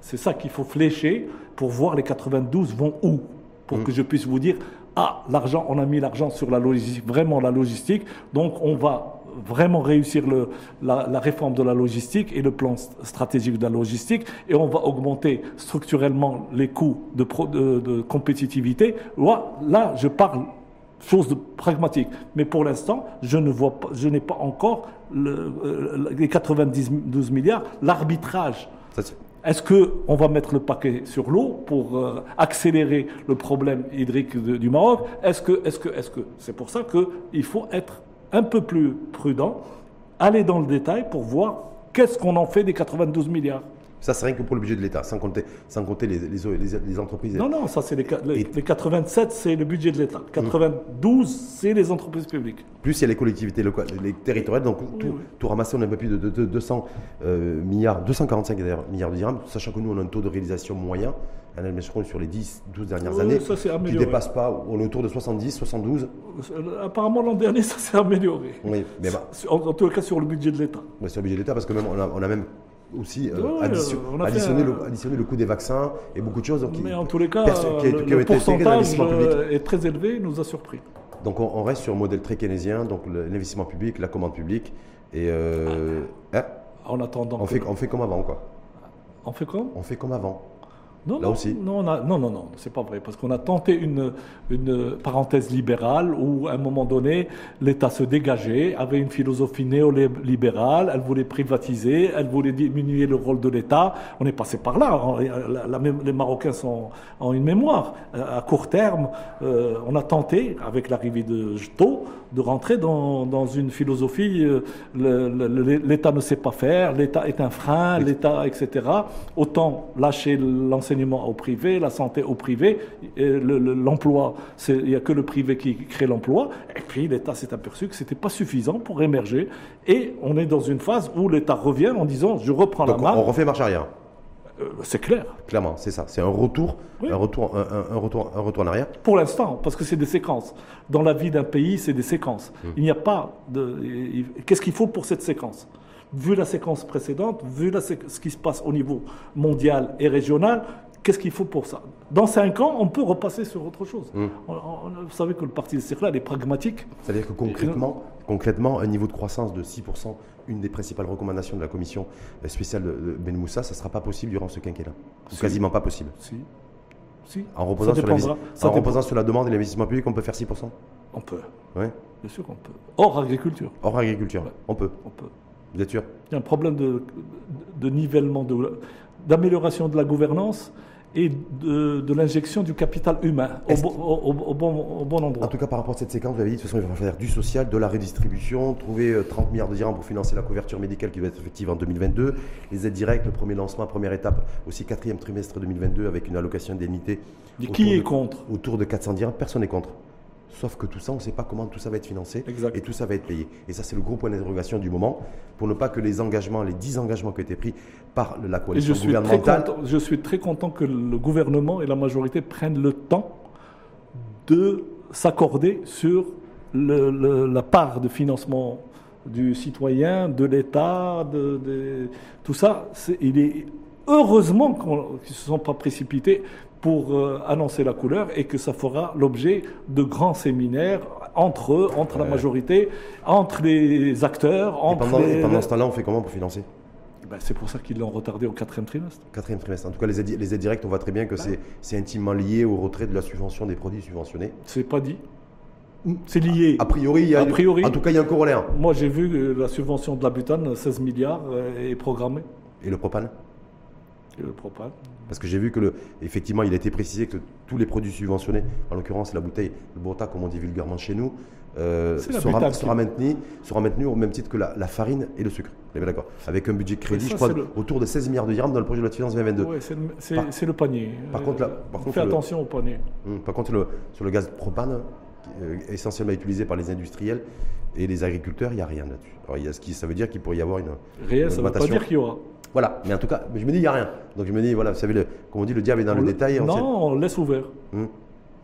C'est ça qu'il faut flécher pour voir les 92 vont où. Pour que je puisse vous dire, ah, l'argent, on a mis l'argent sur la logistique, vraiment la logistique. Donc on va vraiment réussir le, la, la réforme de la logistique et le plan st- stratégique de la logistique. Et on va augmenter structurellement les coûts de, pro- de, de compétitivité. Là, là, je parle chose de pragmatique. Mais pour l'instant, je ne vois pas, je n'ai pas encore le- euh, les 92 milliards, l'arbitrage. Est-ce qu'on va mettre le paquet sur l'eau pour euh, accélérer le problème hydrique de- du Maroc? Est-ce que, est-ce que, est-ce que, c'est pour ça qu'il faut être un peu plus prudent, aller dans le détail pour voir qu'est-ce qu'on en fait des 92 milliards. Ça, c'est rien que pour le budget de l'État, sans compter, sans compter les, les, les- les entreprises. Non, non, ça c'est les, les, Et- les 87, c'est le budget de l'État. 92, c'est les entreprises publiques. Plus il y a les collectivités locales, les territoriales, donc tout, oui. tout ramassé, on a un peu plus de, de- de 200 euh, milliards, 245 d'ailleurs, milliards de dirhams, sachant que nous, on a un taux de réalisation moyen, un admission sur les 10, 12 dernières Oui, années, ça, qui ne dépasse pas, on est autour de 70, 72. Euh, Apparemment, l'an dernier, ça s'est amélioré. Oui, mais bah, En, en tout cas, sur le budget de l'État. ouais, c'est le budget de l'État, parce que même, on a, on a même aussi euh, addition- additionné, un- le, additionné le coût des vaccins et beaucoup de choses. qui- Mais en tous les cas, qui le, qui le pourcentage euh, est très élevé, nous a surpris. Donc on, on reste sur un modèle très keynésien, donc l'investissement public, la commande publique, et euh, hein, En attendant. on, que- fait, on fait comme avant, quoi. on fait quoi On fait comme avant. Non, Là non, aussi. Non, on a- non, non, non, c'est pas vrai. Parce qu'on a tenté une, une parenthèse libérale où, à un moment donné, l'État se dégageait, avait une philosophie néolibérale, elle voulait privatiser, elle voulait diminuer le rôle de l'État. On est passé par là. La- la les Marocains sont, ont une mémoire. À court terme, euh, on a tenté, avec l'arrivée de Jto, de rentrer dans, dans une philosophie, euh, l'État ne sait pas faire, l'État est un frein, l'État, etc. Autant lâcher l'enseignement au privé, la santé au privé, et le- le- l'emploi, il n'y a que le privé qui crée l'emploi. Et puis l'État s'est aperçu que c'était pas suffisant pour émerger. Et on est dans une phase où l'État revient en disant je reprends Donc la main. on refait marche arrière. Euh, c'est clair. Clairement, c'est ça. C'est un retour, Oui. un, retour un, retour, un retour en arrière. Pour l'instant, parce que c'est des séquences. Dans la vie d'un pays, c'est des séquences. Il n'y a pas de. Qu'est-ce qu'il faut pour cette séquence? Vu la séquence précédente, vu la sé- ce qui se passe au niveau mondial et régional, qu'est-ce qu'il faut pour ça? Dans cinq ans, on peut repasser sur autre chose. On- on- vous savez que le parti de Circlal est pragmatique. C'est-à-dire que concrètement, concrètement, un niveau de croissance de 6%, une des principales recommandations de la commission spéciale de Ben Moussa, ça ne sera pas possible durant ce quinquennat. Ou Si. quasiment pas possible. Si. Si. En reposant, sur, la, dépendra. Ça en dépend. reposant sur la demande et l'investissement public, on peut faire 6%. On peut. Ouais. Bien sûr qu'on peut. Hors agriculture, Hors agriculture, Ouais. on peut. on peut. Vous êtes sûr? Il y a un problème de, de nivellement, de- d'amélioration de, la gouvernance et de, de l'injection du capital humain au, bon, au bon endroit. En tout cas, par rapport à cette séquence, vous avez dit de toute façon, il va falloir faire du social, de la redistribution, trouver euh, 30 milliards de dirhams pour financer la couverture médicale qui va être effective en 2022, les aides directes, le premier lancement, première étape, aussi quatrième trimestre 2022 avec une allocation d'indemnité qui de- est contre? autour de 400 dirhams, personne n'est contre. Sauf que tout ça, on ne sait pas comment tout ça va être financé Exact. et tout ça va être payé. Et ça, c'est le gros point d'interrogation du moment, pour ne pas que les engagements, les 10 engagements qui ont été pris par la Et je coalition très gouvernementale, content, je suis très content que le gouvernement et la majorité prennent le temps de s'accorder sur le- le- la part de financement du citoyen, de l'État, de, de- tout ça. il est heureusement qu'ils ne se sont pas précipités pour euh, annoncer la couleur et que ça fera l'objet de grands séminaires entre eux, entre la majorité, entre les acteurs, et entre pendant, et les... pendant ce temps-là, on fait comment pour financer? Ben, c'est pour ça qu'ils l'ont retardé au quatrième trimestre. Quatrième trimestre. En tout cas, les aides, les aides directes, on voit très bien que c'est c'est intimement lié au retrait de la subvention des produits subventionnés. C'est pas dit. C'est lié. A priori, il y a, A priori. en tout cas, il y a un corollaire. Moi, j'ai vu que la subvention de la butane, 16 milliards, euh, est programmée. Et le propane? Et le propane. Parce que j'ai vu que, le, effectivement, il a été précisé que tous les produits subventionnés, en l'occurrence la bouteille, le bota, comme on dit vulgairement chez nous, euh, sera, maintenu, sera maintenu au même titre que la, la farine et le sucre. D'accord Avec un budget crédit, ça, je crois, le- autour de 16 milliards de dirhams dans le projet de loi de finances 2022. Ouais, c'est le, Par- panier. par Euh, contre, là- par on contre, fait le- attention au panier. Hum, Par contre, le- sur le gaz propane, est essentiellement utilisé par les industriels et les agriculteurs, il n'y a rien là-dessus. Alors, il y a ce qui, ça veut dire qu'il pourrait y avoir une, une ça ne veut pas dire qu'il y aura. Voilà, mais en tout cas, je me dis, il n'y a rien. Donc je me dis, voilà, vous savez, le, comme on dit, le diable est dans le détail. Non, on laisse ouvert. Hum.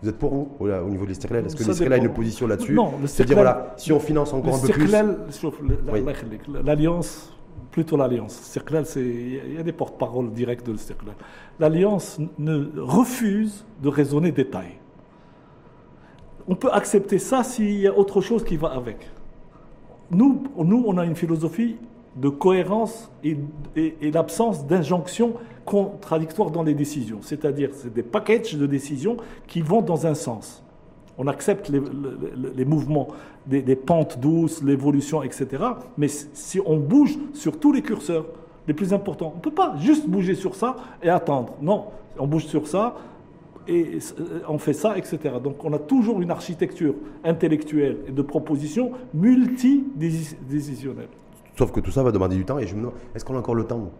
Vous êtes pour vous au, au niveau de l'Istiklal? Est-ce que l'Istiklal a une position là-dessus? Non, C'est-à-dire, voilà, si on finance encore un peu plus. L'Alliance, plutôt l'Alliance. Il y a des porte-paroles directs de Circlal. L'Alliance ne refuse de raisonner détail. On peut accepter ça s'il y a autre chose qui va avec. Nous, nous on a une philosophie de cohérence et, l'absence d'injonctions contradictoires dans les décisions. C'est-à-dire, c'est des packages de décisions qui vont dans un sens. On accepte les mouvements, des, des pentes douces, l'évolution, etc. Mais si on bouge sur tous les curseurs les plus importants, on ne peut pas juste bouger sur ça et attendre. Non, on bouge sur ça et euh, on fait ça, etc. Donc on a toujours une architecture intellectuelle et de propositions multidécisionnelles. Sauf que tout ça va demander du temps et je me demande, est-ce qu'on a encore le temps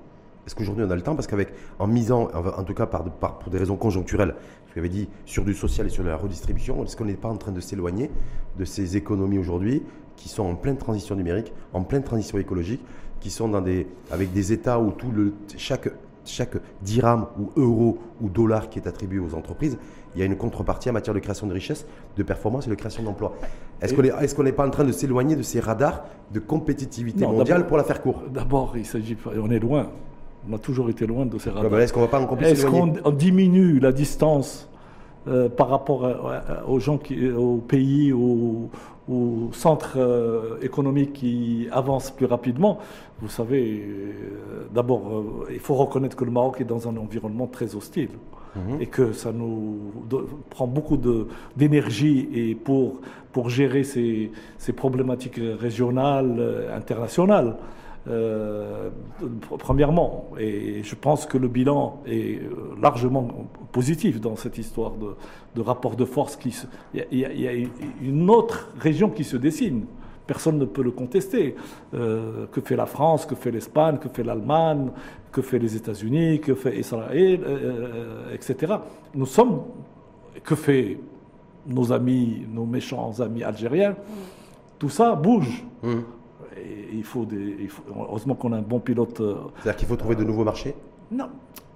Est-ce qu'aujourd'hui on a le temps? Parce qu'avec, en misant, en tout cas pour des raisons conjoncturelles, vous avais dit, sur du social et sur la redistribution, est-ce qu'on n'est pas en train de s'éloigner de ces économies aujourd'hui qui sont en pleine transition numérique, en pleine transition écologique, qui sont avec des États où tout le, chaque, chaque dirham ou euro ou dollar qui est attribué aux entreprises, il y a une contrepartie en matière de création de richesse, de performance et de création d'emplois. Est-ce qu'on n'est pas en train de s'éloigner de ces radars de compétitivité Non, mondiale pour la faire court? D'abord, il s'agit on est loin. On a toujours été loin de ces radars. Est-ce qu'on va pas plus Est-ce qu'on on diminue la distance euh, par rapport à- à- aux gens, qui, aux pays, aux, aux centres euh, économiques qui avancent plus rapidement? Vous savez, euh, d'abord, il faut reconnaître que le Maroc est dans un environnement très hostile Et que ça nous prend beaucoup d'énergie pour, pour gérer ces, ces problématiques régionales, euh, internationales. Euh, premièrement, et je pense que le bilan est euh, largement positif dans cette histoire de, de rapport de force. Il y, a- une autre région qui se dessine. Personne ne peut le contester. Que fait la France, que fait l'Espagne, que fait l'Allemagne, que fait les États-Unis, que fait Israël, euh, etc. Nous sommes. Que fait nos amis, nos méchants amis algériens Tout ça bouge. Hum. Et il faut des, il faut- heureusement qu'on a un bon pilote. euh, C'est-à-dire qu'il faut trouver de nouveaux marchés? Non,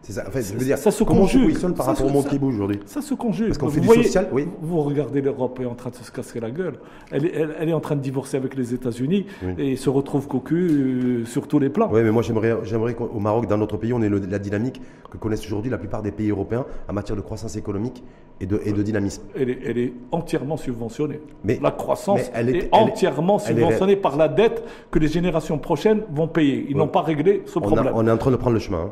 C'est ça. En fait, je veux dire, ça se comment conjugue. positionne par Ça rapport se- au monde ça- qui bouge aujourd'hui Ça se conjugue. Parce qu'on fait du voyez- social, oui. Vous regardez l'Europe est en train de se casser la gueule. Elle est, elle, elle est en train de divorcer avec les États-Unis Oui. et se retrouve cocu euh, sur tous les plans. Oui, mais moi j'aimerais, j'aimerais qu'au Maroc, dans notre pays, on ait le- la dynamique que connaissent aujourd'hui la plupart des pays européens en matière de croissance économique et de, et de dynamisme. Elle est, elle est entièrement subventionnée. Mais- la croissance mais elle est- entièrement elle est- subventionnée par la dette que les générations prochaines vont payer. Ils Ouais. n'ont pas réglé ce On, a- problème. on est en train de prendre le chemin. hein.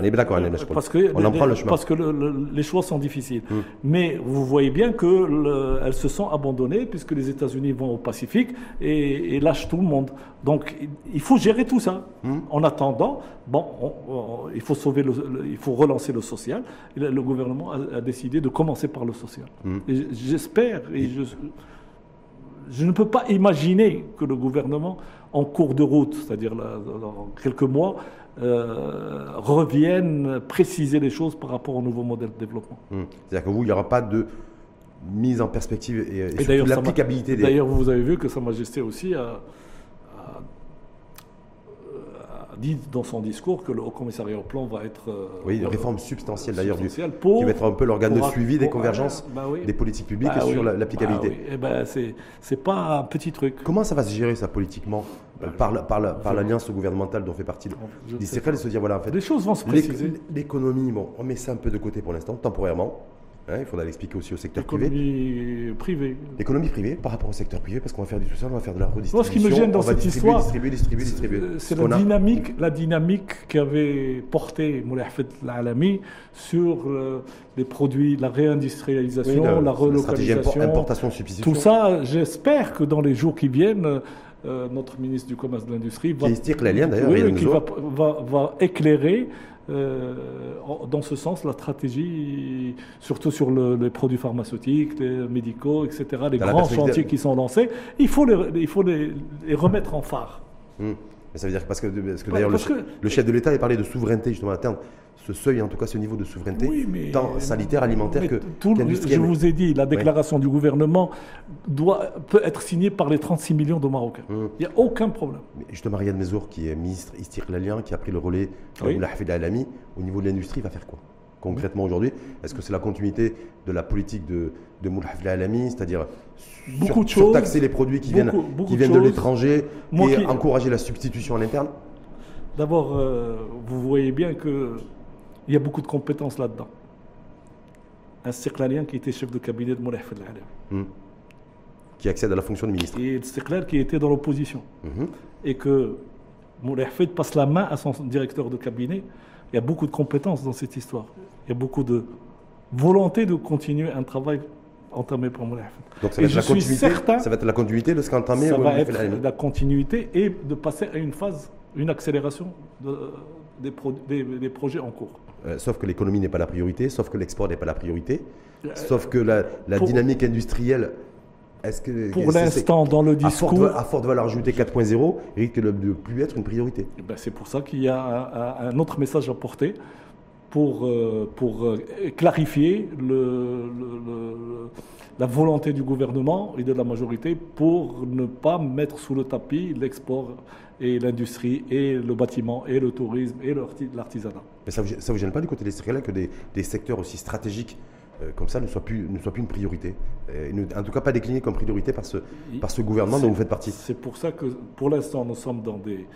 On est bien d'accord. Parce que, On en prend le chemin. parce que le- le- les choix sont difficiles. Hmm. Mais vous voyez bien qu'elles se sont abandonnées puisque les États-Unis vont au Pacifique et, et lâchent tout le monde. Donc il- faut gérer tout ça. Hmm. En attendant, bon, on- on- il faut sauver, le, il faut relancer le social. Le, gouvernement a, a décidé de commencer par le social. Hmm. J'espère et je, je ne peux pas imaginer que le gouvernement, en cours de route, c'est-à-dire dans quelques mois, euh, revienne préciser les choses par rapport au nouveau modèle de développement. Hum. C'est-à-dire que vous, il n'y aura pas de mise en perspective et, et Et l'applicabilité des. D'ailleurs, vous avez vu que Sa Majesté aussi a, a- a dit dans son discours que le Haut Commissariat au Plan va être. euh, Oui, une euh, réforme substantielle d'ailleurs, qui va être un peu l'organe de pour- suivi des convergences ah, bah oui. des politiques publiques Bah et sur oui, l'applicabilité. bah oui. Eh ben, c'est c'est pas un petit truc. Comment ça va se gérer ça politiquement? Euh, par, la- par, la- par l'alliance gouvernementale dont fait partie l'Israël et se dire voilà en fait Les choses vont se préciser. l'économie bon on met ça un peu de côté pour l'instant temporairement Hein, il faudra l'expliquer aussi au secteur privé L'économie privée. l'économie privée par rapport au secteur privé parce qu'on va faire du social on va faire de la redistribution Moi, ce qui me gêne dans cette histoire, distribuer distribuer distribuer C'est la a- dynamique, la dynamique qu'avait porté Moulay Hafid Alami sur euh, les produits, la Oui, réindustrialisation, la- la, la stratégie impor- relocalisation. importation substitution Tout ça, j'espère que dans les jours qui viennent, euh, notre ministre du Commerce et de l'Industrie va, oui, qui éclairer euh, dans ce sens la stratégie, surtout sur le- les produits pharmaceutiques, les médicaux, etc., les Dans grands chantiers qui sont lancés. Il faut les, il faut les, les remettre en phare. Hum. Ça veut dire parce que, parce que Ouais, d'ailleurs le, chef- que- le chef de l'État a parlé de souveraineté justement à atteindre ce seuil, en tout cas ce niveau de souveraineté, Oui, mais- tant sanitaire, alimentaire Mais que tout le-. Je vous ai dit, la déclaration du gouvernement doit, peut être signée par les 36 millions de Marocains. Hum. Il n'y a aucun problème. Mais Justement, Riyad Mezour, qui est ministre istiqlalien, qui a pris le relais Oui. de la Hafid Alami, au niveau de l'industrie, va faire quoi? Concrètement aujourd'hui, est-ce que c'est la continuité de la politique de, de Moulay Hafid Alami, c'est-à-dire sur- surtaxer les produits qui Beaucoup- viennent, beaucoup qui de viennent de l'étranger et qui- encourager la substitution à l'interne D'abord, euh, vous voyez bien qu'il y a beaucoup de compétences là-dedans. Un Sirklalien qui était chef de cabinet de Moulay Hafid Alami. Hum. Qui accède à la fonction de ministre. Et Sirklal qui était dans l'opposition. Mhm. Et que passe la main à son directeur de cabinet. Il y a beaucoup de compétences dans cette histoire. Il y a beaucoup de volonté de continuer un travail entamé par Moulay. Donc ça Et va être je la continuité. certain- Ça va être la continuité de ce qu'a entamé ça va être la continuité et de passer à une phase, une accélération de- des, pro- des- des projets en cours. Euh, sauf que l'économie n'est pas la priorité, sauf que l'export n'est pas la priorité, Euh, sauf que la, la pour- dynamique industrielle, est-ce que Pour l'instant, dans le à forte, discours, à forte valeur ajoutée 4.0 risque de ne plus être une priorité. Eh ben, c'est pour ça qu'il y a un autre message à porter pour, euh, pour euh, clarifier le- le- le- la volonté du gouvernement et de la majorité pour ne pas mettre sous le tapis l'export et l'industrie et le bâtiment et le tourisme et l'arti- l'artisanat. Mais ça ne vous, gêne pas du côté des Israéliens que des, des secteurs aussi stratégiques euh, comme ça ne soient plus, ne soient plus une priorité et ne- En tout cas, pas déclinés comme priorité par ce, par ce gouvernement dont vous faites partie? C'est pour ça que pour l'instant nous sommes dans des,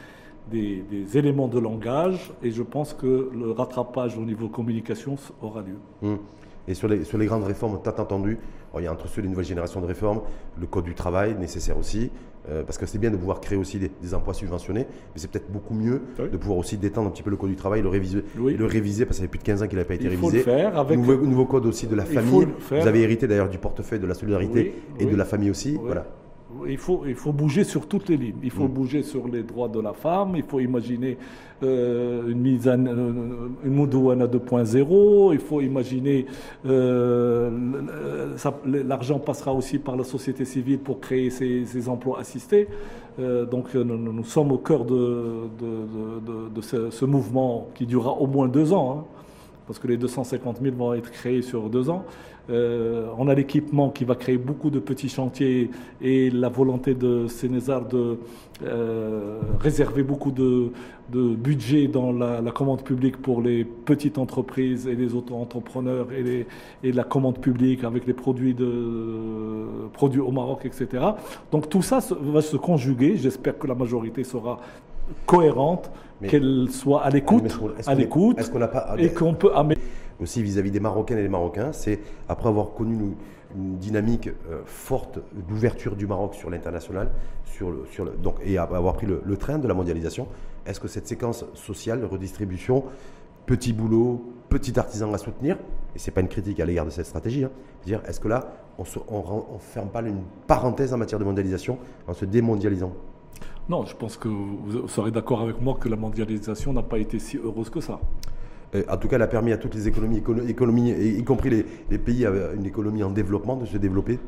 des, des éléments de langage et je pense que le rattrapage au niveau communication aura lieu. Hum. Et sur les, sur les grandes réformes tant entendues, bon, il y a entre ceux des nouvelles générations de réformes, le code du travail nécessaire aussi, euh, parce que c'est bien de pouvoir créer aussi des, des emplois subventionnés, mais c'est peut-être beaucoup mieux Oui. de pouvoir aussi détendre un petit peu le code du travail, le réviser, Oui. le réviser parce que ça fait plus de 15 ans qu'il n'a pas été Il faut révisé. le faire avec Nouveau, nouveau code aussi de la Il faut famille. Vous avez hérité d'ailleurs du portefeuille de la solidarité Oui, et de la famille aussi. Voilà. Il faut, il faut bouger sur toutes les lignes. Il faut Mm. bouger sur les droits de la femme. Il faut imaginer euh, une mise en, euh, une Moudouana 2.0. Il faut imaginer euh, l'argent passera aussi par la société civile pour créer ces, ces emplois assistés. Euh, donc nous, nous sommes au cœur de, de, de- de- de ce, ce mouvement qui durera au moins deux ans. hein. parce que les 250 000 vont être créés sur deux ans. Euh, on a l'équipement qui va créer beaucoup de petits chantiers et la volonté de Sénézar de euh, réserver beaucoup de, budget dans la, commande publique pour les petites entreprises et les auto-entrepreneurs et, et, la commande publique avec les produits, de, produits au Maroc, etc. Donc tout ça va se conjuguer. J'espère que la majorité sera cohérente, qu'elle soit à l'écoute, à l'écoute, et qu'on peut améliorer aussi vis-à-vis des Marocaines et des Marocains, c'est après avoir connu une, dynamique euh, forte d'ouverture du Maroc sur l'international, sur le, sur le, et avoir pris le, train de la mondialisation, est-ce que cette séquence sociale redistribution, petit boulot, petit artisan à soutenir, et c'est pas une critique à l'égard de cette stratégie, hein, est-ce que là on ne ferme pas une parenthèse en matière de mondialisation en se démondialisant? Non, je pense que vous serez d'accord avec moi que la mondialisation n'a pas été si heureuse que ça. Euh, en tout cas, elle a permis à toutes les économies, économies y compris les, pays avec une économie en développement, de se développer.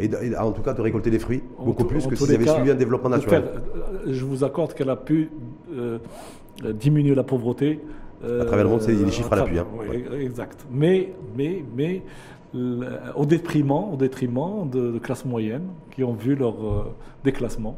Et, en tout cas de récolter des fruits, beaucoup plus que s'ils avaient suivi un développement naturel. Euh, je vous accorde qu'elle a pu euh, diminuer la pauvreté. à travers le monde, c'est les chiffres à l'appui. Hein. Exact. Mais, mais, mais au détriment, au détriment de, de, classes moyennes qui ont vu leur déclassement.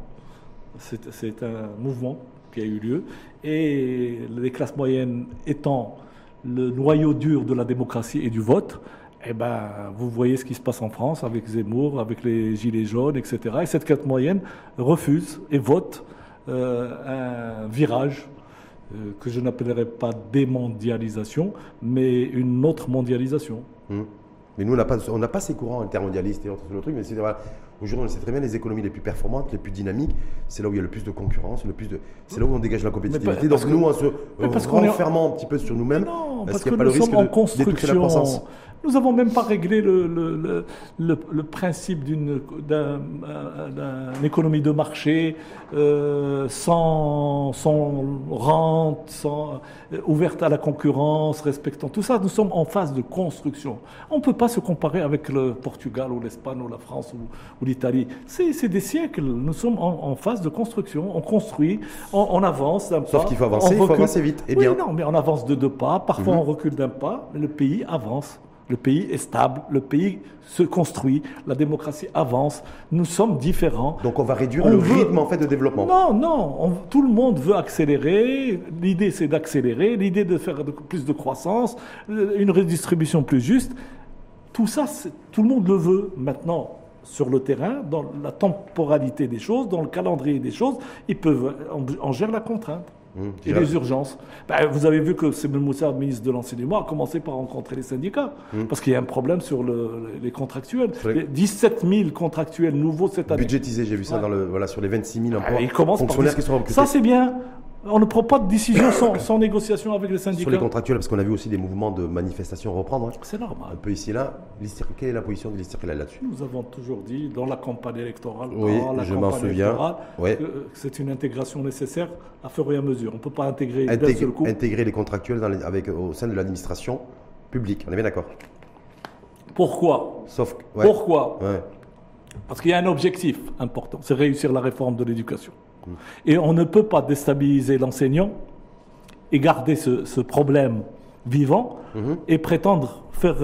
C'est un mouvement qui a eu lieu. Et les classes moyennes étant le noyau dur de la démocratie et du vote, eh ben, vous voyez ce qui se passe en France avec Zemmour, avec les Gilets jaunes, etc. Et cette classe moyenne refuse et vote euh, un virage euh, que je n'appellerai pas démondialisation, mais une autre mondialisation. Mmh. Mais nous, on n'a pas, ces courants intermondialistes et autres, le truc, mais c'est Aujourd'hui, on le sait très bien, les économies les plus performantes, les plus dynamiques, c'est là où il y a le plus de concurrence, le plus de, c'est là où on dégage la compétitivité. Donc nous, en se renfermant un petit peu sur nous-mêmes, parce, qu'il n'y a pas le risque de, la croissance nous n'avons même pas réglé le, le, le, le principe d'une économie de marché euh, sans, sans, rente, sans, euh, ouverte à la concurrence, respectant tout ça. Nous sommes en phase de construction. On ne peut pas se comparer avec le Portugal ou l'Espagne ou la France ou, l'Italie. C'est des siècles. Nous sommes en, phase de construction. On construit, on, avance. Sauf qu'il faut avancer, il faut avancer vite. Oui, bien. non, mais on avance de deux pas. Parfois, mhm. on recule d'un pas, mais le pays avance. Le pays est stable, le pays se construit, la démocratie avance, nous sommes différents. Donc on va réduire le rythme en fait de développement. Non, non, tout le monde veut accélérer. L'idée c'est d'accélérer, l'idée de faire plus de croissance, une redistribution plus juste. Tout ça, tout le monde le veut maintenant sur le terrain, dans la temporalité des choses, dans le calendrier des choses, ils peuvent en gérer la contrainte. Mmh, et les urgences. Ben, vous avez vu que Sebel Moussa, ministre de l'Enseignement, a commencé par rencontrer les syndicats, mmh. parce qu'il y a un problème sur les contractuels. 17 000 contractuels nouveaux cette année. Budgétisés, j'ai vu ça dans le, voilà, sur les 26 000 emplois fonctionnaires qui sont recrutés. Ça, c'est bien. On ne prend pas de décision sans, négociation avec les syndicats. Sur les contractuels, parce qu'on a vu aussi des mouvements de manifestation reprendre. Hein. C'est normal. Un peu ici et là. Quelle est la position de l'Istiklal là-dessus? Nous avons toujours dit, dans la campagne électorale, oui, je m'en souviens. que c'est une intégration nécessaire à fur et à mesure. On ne peut pas intégrer d'un seul coup. Intégrer les contractuels avec, au sein de l'administration publique. On est bien d'accord? Pourquoi? Sauf, Pourquoi? Parce qu'il y a un objectif important, c'est réussir la réforme de l'éducation. Et on ne peut pas déstabiliser l'enseignant et garder ce, problème vivant mhm. et prétendre faire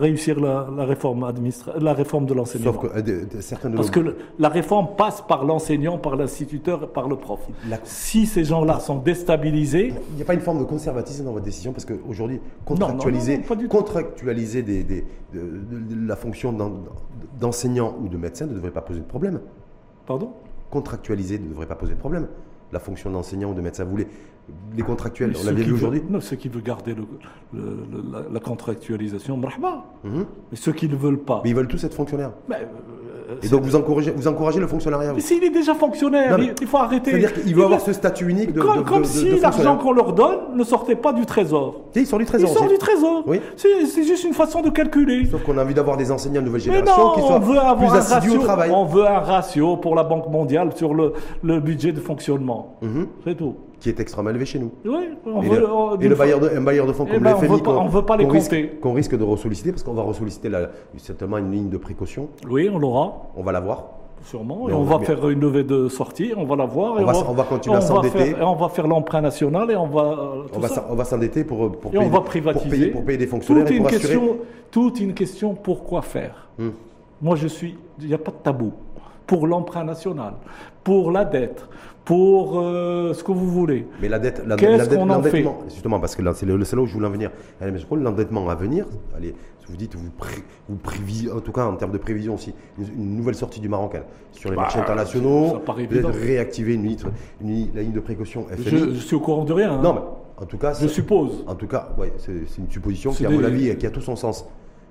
réussir la, réforme la réforme de l'enseignement. Sauf que euh, Parce que la réforme passe par l'enseignant, par l'instituteur, par le prof. Si ces gens-là sont déstabilisés, il n'y a pas une forme de conservatisme dans votre décision parce qu'aujourd'hui contractualiser, contractualiser des, la fonction d'enseignant ou de médecin ne devrait pas poser de problème. Pardon? Contractualisé ne devrait pas poser de problème. La fonction d'enseignant ou de médecin, vous les, les contractuels, on l'a vu aujourd'hui Non, ceux qui veulent garder la, contractualisation, brahma. Mhm. Mais ceux qui ne veulent pas. Mais ils veulent tous être fonctionnaires. Mais, euh, et donc vous encouragez, vous encouragez le fonctionnariat Mais s'il est déjà fonctionnaire, il faut arrêter. C'est-à-dire qu'il veut avoir ce statut unique de. Comme, comme si l'argent qu'on leur donne ne sortait pas du trésor. il sort du trésor. Il sort du trésor. Oui. C'est juste une façon de calculer. Sauf qu'on a envie d'avoir des enseignants de nouvelle génération qui soient plus assidus au travail. On veut un ratio pour la Banque mondiale sur le, le budget de fonctionnement. Mhm. C'est tout qui est extrêmement élevé chez nous. Oui, on et veut, le, et le bailleur de, un bailleur de fonds eh comme ben, l'FMI, qu'on ne veut pas les compter. Qu'on risque, de ressolliciter, parce qu'on va ressolliciter certainement une ligne de précaution. Oui, on l'aura. On va l'avoir. sûrement. Mais et on on, va faire une levée de sortie, on va la voir. et On va s- on va continuer à s'endetter. on va faire l'emprunt national et on va. euh, tout On va, ça. s'en- on va s'endetter pour, on va pour, payer, pour payer des fonctionnaires toute et une, pour assurer. question, toute une question pourquoi faire. Hmm. Moi, je suis. Il n'y a pas de tabou. Pour l'emprunt national, pour la dette, pour euh, ce que vous voulez. Mais la dette, la, la dette- l'endettement, justement, parce que là, c'est le, là où je voulais en venir. L'endettement à venir, allez, vous dites, vous, pré, vous prévisez, en tout cas en termes de prévision aussi, une, une nouvelle sortie du Maroc hein, sur les Bah, marchés internationaux, peut-être réactiver une, litre- une ligne- la ligne de précaution FMI. Je, je suis au courant de rien. hein. Non, mais en tout cas, je suppose. en tout cas, ouais, c'est une supposition qui, à mon avis, qui a tout son sens.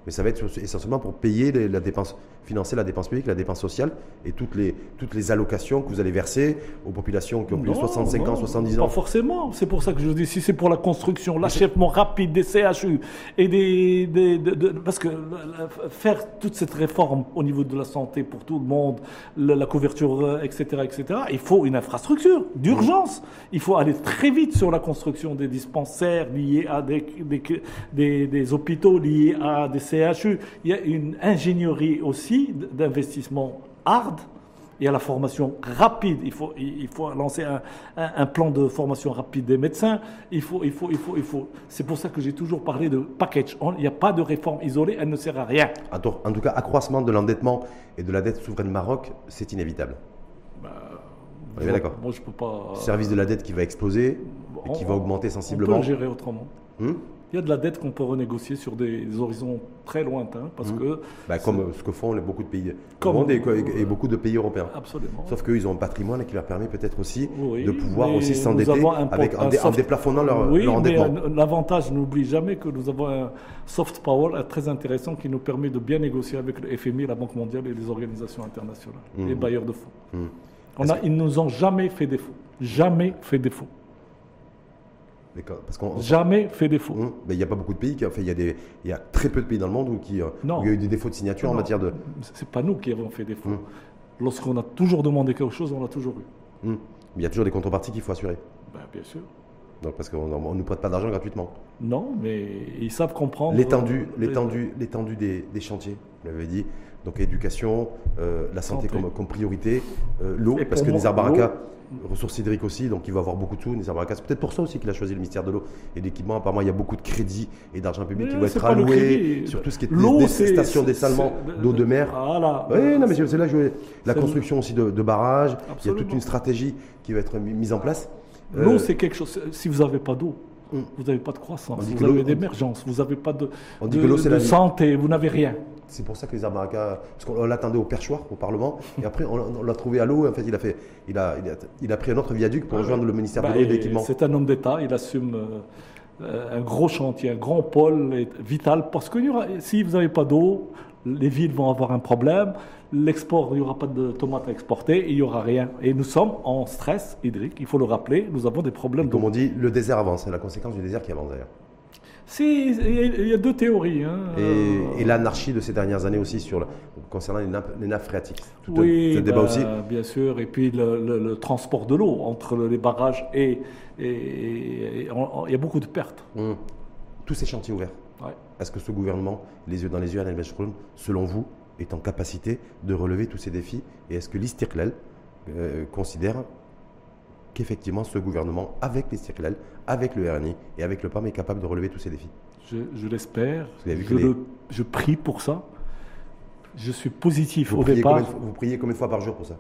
Mais ça va être essentiellement pour payer les- la dépense, financer la dépense publique, la dépense sociale et toutes les, toutes les allocations que vous allez verser aux populations qui ont plus de Non, 65 ans, non, 70 Pas ans. forcément. C'est pour ça que je dis, si c'est pour la construction, l'achèvement rapide des CHU et des. des- de- de- parce que la- faire toute cette réforme au niveau de la santé pour tout le monde, la, la couverture, euh, etc., etc., il faut une infrastructure d'urgence. Il faut aller très vite sur la construction des dispensaires liés à des, des, des- des hôpitaux, liés à des CHU. Il y a une ingénierie aussi d'investissement hard. Il y a la formation rapide. Il faut, il il faut lancer un, un- un plan de formation rapide des médecins. Il faut, il faut, il faut, il faut. C'est pour ça que j'ai toujours parlé de package. On- Il n'y a pas de réforme isolée. Elle ne sert à rien. En tout, cas, accroissement de l'endettement et de la dette souveraine Maroc, c'est inévitable. On est bien d'accord. Moi, je peux pas. Service de la dette qui va exploser et qui on- va augmenter On peut sensiblement. le gérer autrement. Hmm Il y a de la dette qu'on peut renégocier sur des horizons très lointains parce que. Bah, comme euh, ce que font beaucoup de pays Comme- du monde et, et- et beaucoup de pays européens. Absolument. Sauf qu'eux, ils ont un patrimoine qui leur permet peut-être aussi Oui, de pouvoir aussi s'endetter avec, en, dé- en déplafonnant leur, oui, leur endettement. euh, l'avantage, n'oublie jamais que nous avons un soft power euh, très intéressant qui nous permet de bien négocier avec le FMI, la Banque mondiale et les organisations internationales, les bailleurs de fonds. Mhm. On a, ils nous ont jamais fait défaut. Jamais fait défaut. D'accord, Parce qu'on- Jamais fait défaut. Hum, mais il n'y a pas beaucoup de pays qui, enfin, il y a des, il y a très peu de pays dans le monde où, qui, euh, Non. où il y a eu des défauts de signature en matière de. C'est pas nous qui avons fait défaut. Mhm. Lorsqu'on a toujours demandé quelque chose, on l'a toujours eu. Hum. Il y a toujours des contreparties qu'il faut assurer. Ben, bien sûr. Donc, parce qu'on ne nous prête pas d'argent gratuitement. Non, mais ils savent comprendre. L'étendue, euh, l'étendue, l'étendue des, des chantiers, vous l'avez dit. Donc éducation, euh, la santé, Santé. Comme, comme priorité, euh, l'eau, parce que Nizar Baraka, ressources hydriques aussi, donc il va avoir beaucoup de sous. Nizar Baraka, c'est peut-être pour ça aussi qu'il a choisi le ministère de l'eau et de l'équipement. Apparemment, il y a beaucoup de crédits et d'argent public Mais qui vont être alloués sur tout ce qui est des, des stations dessalement d'eau de mer. Voilà. Oui, non, mais c'est là que je La construction aussi de, de barrages, il y a toute une stratégie qui va être mi- mise en place. L'eau, Euh, c'est quelque chose. Si vous n'avez pas d'eau, Hum. vous n'avez pas de croissance, vous avez d'émergence, vous n'avez pas de, On dit de- que l'eau, c'est de la vie. santé, vous n'avez rien. C'est pour ça que les Baraka, parce qu'on l'attendait au perchoir, au Parlement, et après on, on l'a trouvé à l'eau. En fait, il a fait, il a, il a, il a pris un autre viaduc pour rejoindre le ministère Bah, de l'eau et de l'équipement. c'est un homme d'État, il assume euh, euh, un gros chantier, un grand pôle est vital, parce que si vous n'avez pas d'eau, les villes vont avoir un problème, l'export, il n'y aura pas de tomates à exporter, il n'y aura rien. Et nous sommes en stress hydrique, il faut le rappeler, nous avons des problèmes Comme d'eau. on dit, le désert avance. C'est la conséquence du désert qui avance d'ailleurs. Si, il y a- deux théories. hein. Et, et l'anarchie de ces dernières années aussi sur le- concernant les nappes, les nappes phréatiques. Tout Oui, débat bah, aussi. bien sûr. Et puis le, le- le transport de l'eau entre les barrages et, et- et on- on- il y a beaucoup de pertes. Hum. Tous ces chantiers ouverts. Est-ce que ce gouvernement, les yeux dans les yeux, Benchroun, selon vous, est en capacité de relever tous ces défis Et est-ce que l'Istiklal euh, considère qu'effectivement ce gouvernement, avec l'Istiklal, avec le RNI et avec le PAM, est capable de relever tous ces défis? Je, je l'espère. Je, que les- le- je prie pour ça. Je suis positif vous au départ. combien vous priez combien de fois par jour pour ça?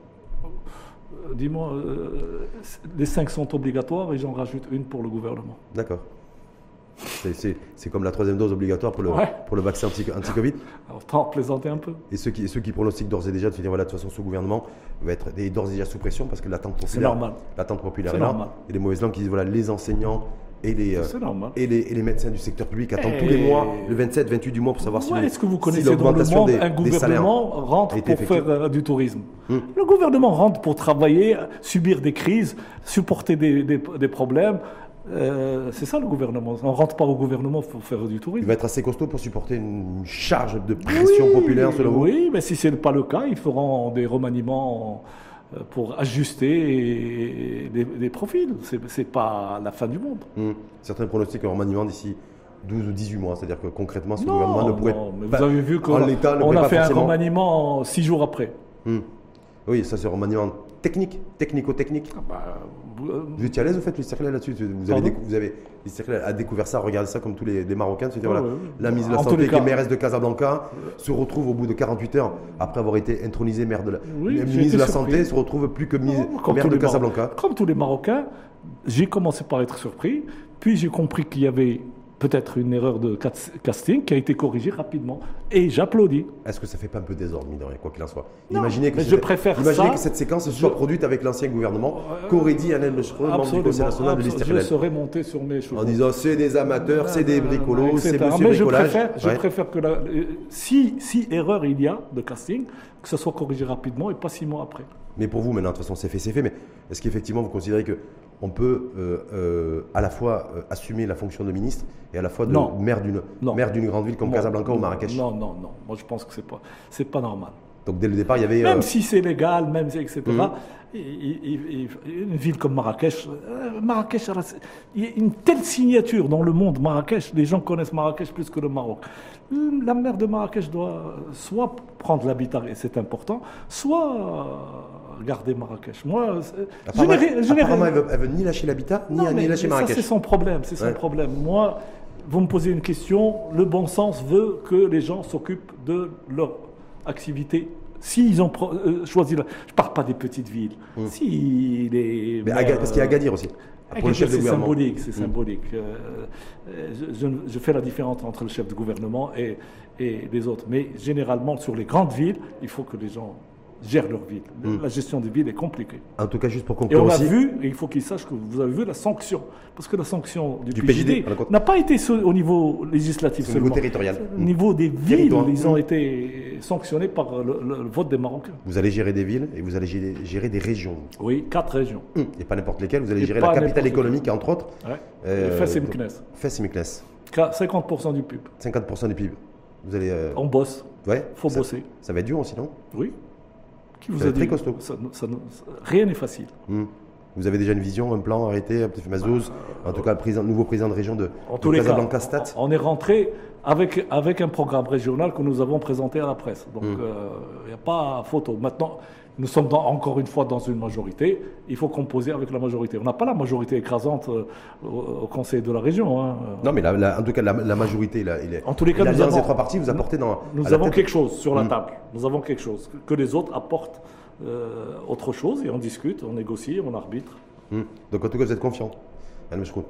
Euh, Dis-moi, euh, les cinq sont obligatoires et j'en rajoute une pour le gouvernement. D'accord. C'est- comme la troisième dose obligatoire pour le, Ouais. pour le vaccin anti- anti-Covid. Alors, tant plaisanter un peu. Et ceux qui, ceux qui pronostiquent d'ores et déjà de se dire voilà, de toute façon, ce gouvernement va être est d'ores et déjà sous pression parce que l'attente C'est populaire, normal. l'attente populaire est là. normal. Et les mauvaises langues qui disent voilà, les enseignants et les, euh, et les, et les médecins du secteur public attendent Et- tous les mois, le 27, 28 du mois, pour savoir si, Ouais, le- Est-ce que vous si connaissez dans le monde des, un gouvernement rentre pour faire euh, du tourisme Hmm. Le gouvernement rentre pour travailler, subir des crises, supporter des, des- des problèmes. Euh, c'est ça le gouvernement. On rentre pas au gouvernement pour faire du Il tourisme. va être assez costaud pour supporter une charge de pression populaire, selon vous? Oui, mais si ce n'est pas le cas, ils feront des remaniements euh, pour ajuster des, des profils. C'est n'est pas la fin du monde. Hmm. Certains pronostiquent un remaniement d'ici 12 ou 18 mois. C'est-à-dire que concrètement, ce Non, gouvernement ne pourrait non, mais pas. vous avez vu qu'on ne on a pas fait un remaniement six jours après. Hmm. Oui, ça c'est remaniement technique, technico-technique. Ah bah, vous- euh, Vous étiez à l'aise, vous faites l'Istiklal là-dessus Vous avez, Pardon décou- vous avez l'Istiklal a découvert ça, regardez ça comme tous les, les Marocains. C'était Ouais, voilà, ouais, ouais. la ministre de la En Santé, les qui est mairesse de Casablanca, se retrouve au bout de 48 heures, après avoir été intronisée maire de la, Oui, ministre de la surpris. Santé, se retrouve plus que Non, maire de Casablanca. Comme tous les Marocains, j'ai commencé par être surpris, puis j'ai compris qu'il y avait peut-être une erreur de cas- casting qui a été corrigée rapidement. Et j'applaudis. Est-ce que ça fait pas un peu rien, quoi qu'il en soit Non, Imaginez que, je préfère imaginez ça. que cette séquence Je- soit produite avec l'ancien gouvernement, Euh, qu'aurait dit Alain Lechereau, membre du. Conseil national de absolument. Je serais monté sur mes chevaux. En disant c'est des amateurs, c'est des bricolos, etc. c'est monsieur Mais je bricolage. préfère, je préfère que la- euh, si, si erreur il y a de casting, que ce soit corrigé rapidement et pas six mois après. Mais pour vous, maintenant, de toute façon, c'est fait, c'est fait. Mais est-ce qu'effectivement, vous considérez que on peut euh, euh, à la fois euh, assumer la fonction de ministre et à la fois de Non. maire d'une maire d'une grande ville comme Non, Casablanca ou Marrakech Non, non, non. Moi, je pense que c'est pas, c'est pas normal. Donc dès le départ, il y avait. Même si c'est légal, même si, etc. Mhm. une ville comme Marrakech, Marrakech, il y a une telle signature dans le monde Marrakech, les gens connaissent Marrakech plus que le Maroc. La maire de Marrakech doit soit prendre l'habitat, et c'est important, soit euh, garder Marrakech. Moi, je apparemment, apparemment, elle, veut, elle veut ni lâcher l'habitat, ni, lâcher mais ça, Marrakech. c'est son problème, c'est son Ouais. problème. Moi, vous me posez une question, le bon sens veut que les gens s'occupent de leur activité. S'ils ont pro- euh, choisi, la... je ne parle pas des petites villes. Si les. Mais Aga- parce qu'il y a Agadir aussi. C'est symbolique, c'est symbolique. Euh, euh, je, je- je fais la différence entre le chef de gouvernement et, et les autres. Mais généralement, sur les grandes villes, il faut que les gens gèrent leur ville. Hmm. La gestion des villes est compliquée. En tout cas, juste pour Et conclure on a vu, et il faut qu'ils sachent que vous avez vu la sanction. Parce que la sanction du, Du PJD, n'a pas été au niveau législatif C'est au niveau seulement. territorial. Au niveau des villes, Territoire. ils ont été sanctionnés par le, le- le vote des Marocains. Vous allez gérer des villes et vous allez gérer, gérer des régions. Oui, quatre régions. Et pas n'importe lesquelles. Vous allez Et gérer la capitale économique, entre autres. Ouais. Euh, Fès et Meknès. Fès et Meknès. Qua- 50% du PIB. 50% du PIB. Vous allez. euh, On bosse. Ouais. faut ça, bosser. Ça va être dur aussi, non? Oui. Qui vous a très costaud. Ça- ça- ça- Rien n'est facile. Hmm. Vous avez déjà une vision, un plan arrêté, un petit Mazouz, en tout cas le président, nouveau président de région de, En de tous les cas, Casablanca Stat. on est rentré avec, avec un programme régional que nous avons présenté à la presse. Donc, il Mm. n'y a pas photo. Maintenant, nous sommes dans- encore une fois dans une majorité. Il faut composer avec la majorité. On n'a pas la majorité écrasante euh, au, Conseil de la région. hein. Non, mais la- la- en tout cas, la, la majorité, la, il est- En tous les cas, nous avons- des trois partis vous apportez dans. Nous avons tête- quelque chose sur la Mm. table. Nous avons quelque chose. Que, les autres apportent euh, autre chose et on discute, on négocie, on arbitre. Hmm. Donc en tout cas, vous êtes confiant.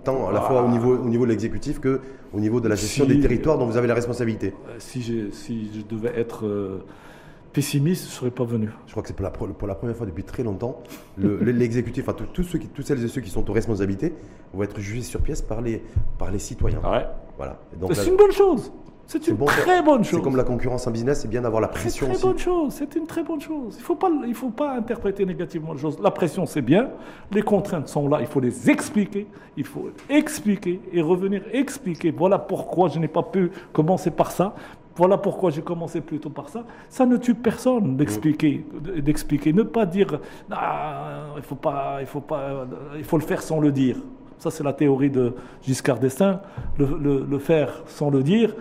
Tant à la fois au niveau, au niveau de l'exécutif que au niveau de la gestion Si- des territoires dont vous avez la responsabilité. Euh, si, si je devais être euh, pessimiste, je ne serais pas venu. Je crois que c'est pour la, pre- pour la première fois depuis très longtemps, le- le- l'exécutif, enfin tous- ceux qui, toutes celles et ceux qui sont aux responsabilités vont être jugés sur pièce par les, par les citoyens. Ouais. Voilà. C'est une bonne chose. C'est c'est une bon, très bonne chose. C'est comme la concurrence en business, c'est bien d'avoir la C'est pression une très aussi. bonne chose. C'est une très bonne chose. Il ne faut, pas, il faut pas interpréter négativement les choses. La pression, c'est bien. Les contraintes sont là. Il faut les expliquer. Il faut expliquer et revenir expliquer. Voilà pourquoi je n'ai pas pu commencer par ça. Voilà pourquoi j'ai commencé plutôt par ça. Ça ne tue personne d'expliquer, d'expliquer. Ne pas dire, Ah, il faut pas, il faut pas, il faut le faire sans le dire. Ça, c'est la théorie de Giscard d'Estaing. Le, faire sans le dire,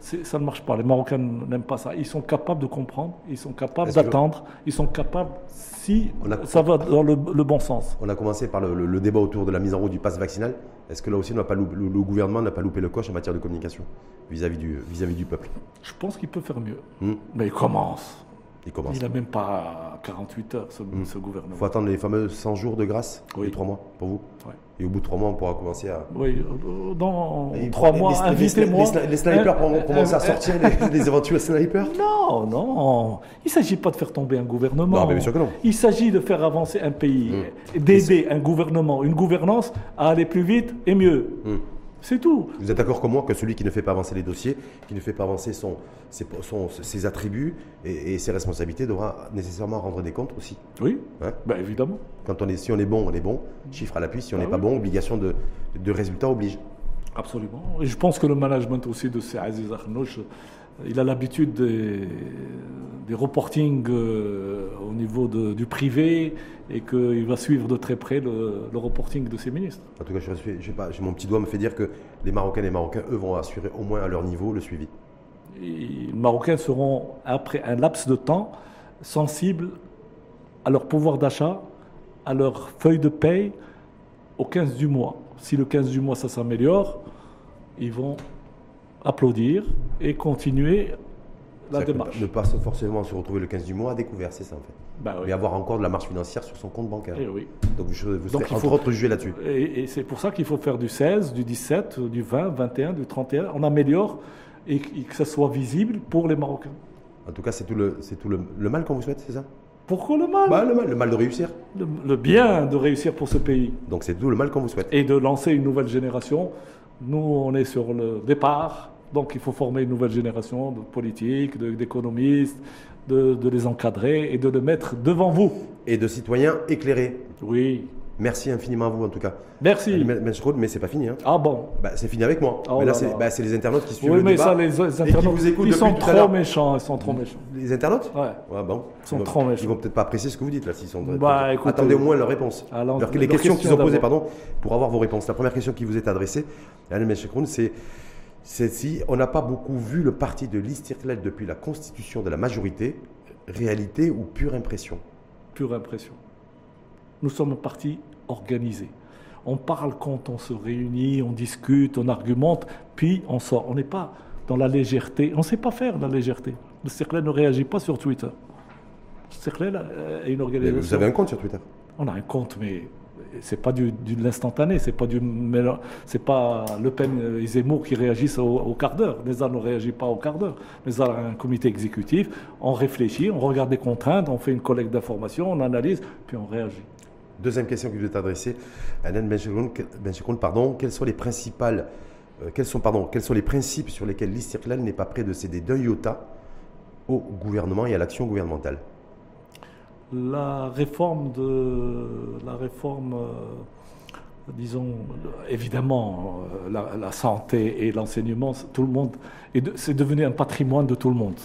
ça ne marche pas. Les Marocains n'aiment pas ça. Ils sont capables de comprendre, ils sont capables d'attendre, ils sont capables, si a- ça va dans le, le bon sens. On a commencé par le, le- le débat autour de la mise en route du pass vaccinal. Est-ce que là aussi, on n'a pas loupé- le, gouvernement n'a pas loupé le coche en matière de communication vis-à-vis du, vis-à-vis du peuple? Je pense qu'il peut faire mieux. Hmm. Mais il commence. Il commence. Il n'a même pas 48 heures, ce, ce Il gouvernement. faut attendre les fameux 100 jours de grâce, Oui. les 3 mois pour vous? Ouais. Et au bout de 3 mois, on pourra commencer à. Oui, euh, dans Et trois mois, les- invitez-moi. Les, les snipers Un- vont commencer à un- sortir, les, les éventuels snipers? Non, non. Il ne s'agit pas de faire tomber un gouvernement. Non, mais bien sûr que non. Il s'agit de faire avancer un pays, Mm. et d'aider un gouvernement, une gouvernance à aller plus vite et mieux. Hmm. C'est tout. Vous êtes d'accord comme moi que celui qui ne fait pas avancer les dossiers, qui ne fait pas avancer son, ses, son- ses attributs et, et ses responsabilités devra nécessairement rendre des comptes aussi. Oui, Hein ben évidemment. Quand on est, si on est bon, on est bon. Chiffre à l'appui. Si on Ah n'est pas oui. bon, obligation de, de résultat oblige. Absolument. Et je pense que le management aussi de ces Aziz Arnouch, il a l'habitude des, des reportings euh, au niveau de- du privé et qu'il va suivre de très près le, le reporting de ses ministres. En tout cas, je, sais pas, mon petit doigt me fait dire que les Marocaines et les Marocains, eux, vont assurer au moins à leur niveau le suivi. Et les Marocains seront, après un laps de temps, sensibles à leur pouvoir d'achat, à leur feuille de paye au 15 du mois. Si le 15 du mois ça s'améliore, ils vont applaudir et continuer la démarche. Ne pas forcément se retrouver le 15 du mois à découvert, c'est ça en fait. Bah oui. Mais avoir encore de la marge financière sur son compte bancaire. Eh oui. Donc vous il entre faut- jugé là-dessus. Et, et c'est pour ça qu'il faut faire du 16, du 17, du 20, 21, du 31. On améliore et, et que ça soit visible pour les Marocains. En tout cas, c'est tout le, c'est tout le, le mal qu'on vous souhaite, c'est ça? Pourquoi le mal? Bah, le mal, le mal de réussir. le, le bien de réussir pour ce pays Donc c'est tout le mal qu'on vous souhaite. et de lancer une nouvelle génération. Nous, on est sur le départ, donc il faut former une nouvelle génération de politiques, d'économistes, de, de les encadrer et de les mettre devant vous. Et de citoyens éclairés. Oui. Merci infiniment à vous en tout cas. Merci. Mais, mais c'est pas fini. Hein. Ah bon Bah, c'est fini avec moi. Oh mais là, là c'est là. bah, c'est les internautes qui suivent Oui, le mais débat. ça, les, les et qui internautes, vous écoutent ils sont trop méchants, ils sont trop méchants. Les internautes Ouais. Ouais, bon. Ils sont vont- trop méchants. Ils vont peut-être pas apprécier ce que vous dites là. S'ils sont Bah, écoutez. Attendez au moins leur réponse. Alors, les questions question qu'ils ont posées, pardon, pour avoir vos réponses. La première question qui vous est adressée, Alain Meshekroun, c'est si on n'a pas beaucoup vu le parti de l'Istiklal depuis la constitution de la majorité, réalité ou pure impression? Pure impression. Nous sommes un parti organisé. On parle quand on se réunit, on discute, on argumente, puis on sort. On n'est pas dans la légèreté. On ne sait pas faire la légèreté. Le cercle ne réagit pas sur Twitter. Le cercle euh, est une Mais organisation. Vous avez un compte sur Twitter? On a un compte, mais c'est pas du, de l'instantané, c'est pas du, c'est pas Le Pen et Zemmour qui réagissent au, quart d'heure. Neza ne réagit pas au quart d'heure. Neza a un comité exécutif, on réfléchit, on regarde des contraintes, on fait une collecte d'informations, on analyse, puis on réagit. Deuxième question qui vous est adressée, Alain Benchekoun, euh, quels sont, pardon, quels sont les principes sur lesquels l'Istiklal n'est pas prêt de céder d'un iota au gouvernement et à l'action gouvernementale? La réforme de la réforme, euh, disons, évidemment, euh, la, santé et l'enseignement, tout le monde, est de- c'est devenu un patrimoine de tout le monde.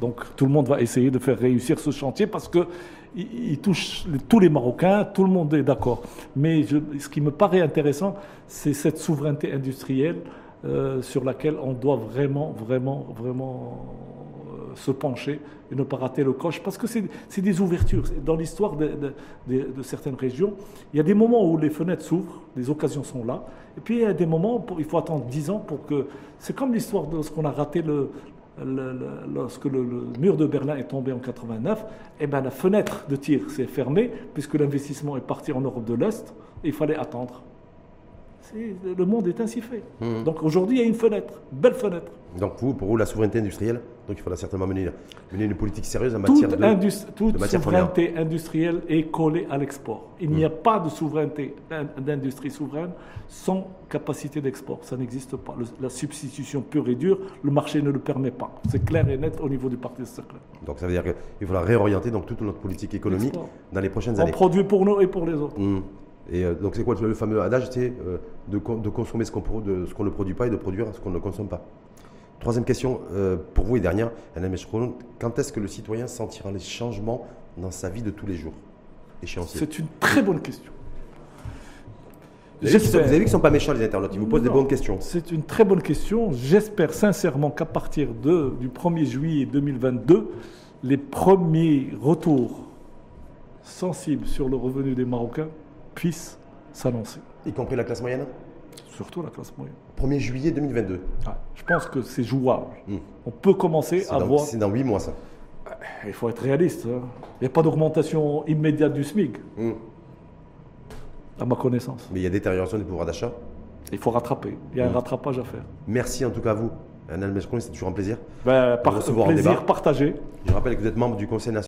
Donc tout le monde va essayer de faire réussir ce chantier parce que il, il touche tous les Marocains, tout le monde est d'accord. Mais ce qui me paraît intéressant, c'est cette souveraineté industrielle euh, sur laquelle on doit vraiment, vraiment, vraiment se pencher et ne pas rater le coche, parce que c'est des ouvertures. Dans l'histoire de, de- de- de certaines régions, il y a des moments où les fenêtres s'ouvrent, les occasions sont là, et puis il y a des moments où il faut attendre 10 ans pour que... C'est comme l'histoire de ce qu'on a raté le, le- le- lorsque le, le mur de Berlin est tombé en 89, eh ben, la fenêtre de tir s'est fermée, puisque l'investissement est parti en Europe de l'Est, et il fallait attendre. Le monde est ainsi fait. Mhm. Donc aujourd'hui, il y a une fenêtre, belle fenêtre. Donc vous, pour vous, la souveraineté industrielle, donc il faudra certainement mener, mener une politique sérieuse en matière Toute, de... toute de souveraineté industrielle est collée à l'export. Il n'y a pas de souveraineté in- d'industrie souveraine sans capacité d'export. Ça n'existe pas. Le- la substitution pure et dure, le marché ne le permet pas. C'est clair et net au niveau du Parti socialiste. Donc ça veut dire qu'il faudra réorienter donc toute notre politique économique dans les prochaines On années. produit pour nous et pour les autres. Mhm. Et euh, donc c'est quoi le fameux adage C'est euh, de, con- de consommer qu'on ce qu'on ne produit pas et de produire ce qu'on ne consomme pas? Troisième question euh, pour vous et dernière, Meshkroun, quand est-ce que le citoyen sentira les changements dans sa vie de tous les jours? C'est une très bonne question. Vous avez vu qu'ils ne sont pas méchants les internautes, ils vous posent des bonnes questions. C'est une très bonne question. J'espère sincèrement qu'à partir de, du 1er juillet 2022, les premiers retours sensibles sur le revenu des Marocains puissent s'annoncer. Y compris la classe moyenne? Surtout la classe moyenne. 1er juillet 2022. Ah, je pense que c'est jouable. Hmm. On peut commencer à dans, voir. c'est dans 8 mois ça. Il faut être réaliste. hein. Il n'y a pas d'augmentation immédiate du SMIC, Mhm. à ma connaissance. Mais il y a détérioration du pouvoir d'achat. Il faut rattraper. Il y a un Hmm. rattrapage à faire. Merci en tout cas à vous, Alain Meshkroun, c'est toujours un plaisir. Ben, par- recevoir plaisir débat. partagé. Je rappelle que vous êtes membre du Conseil national.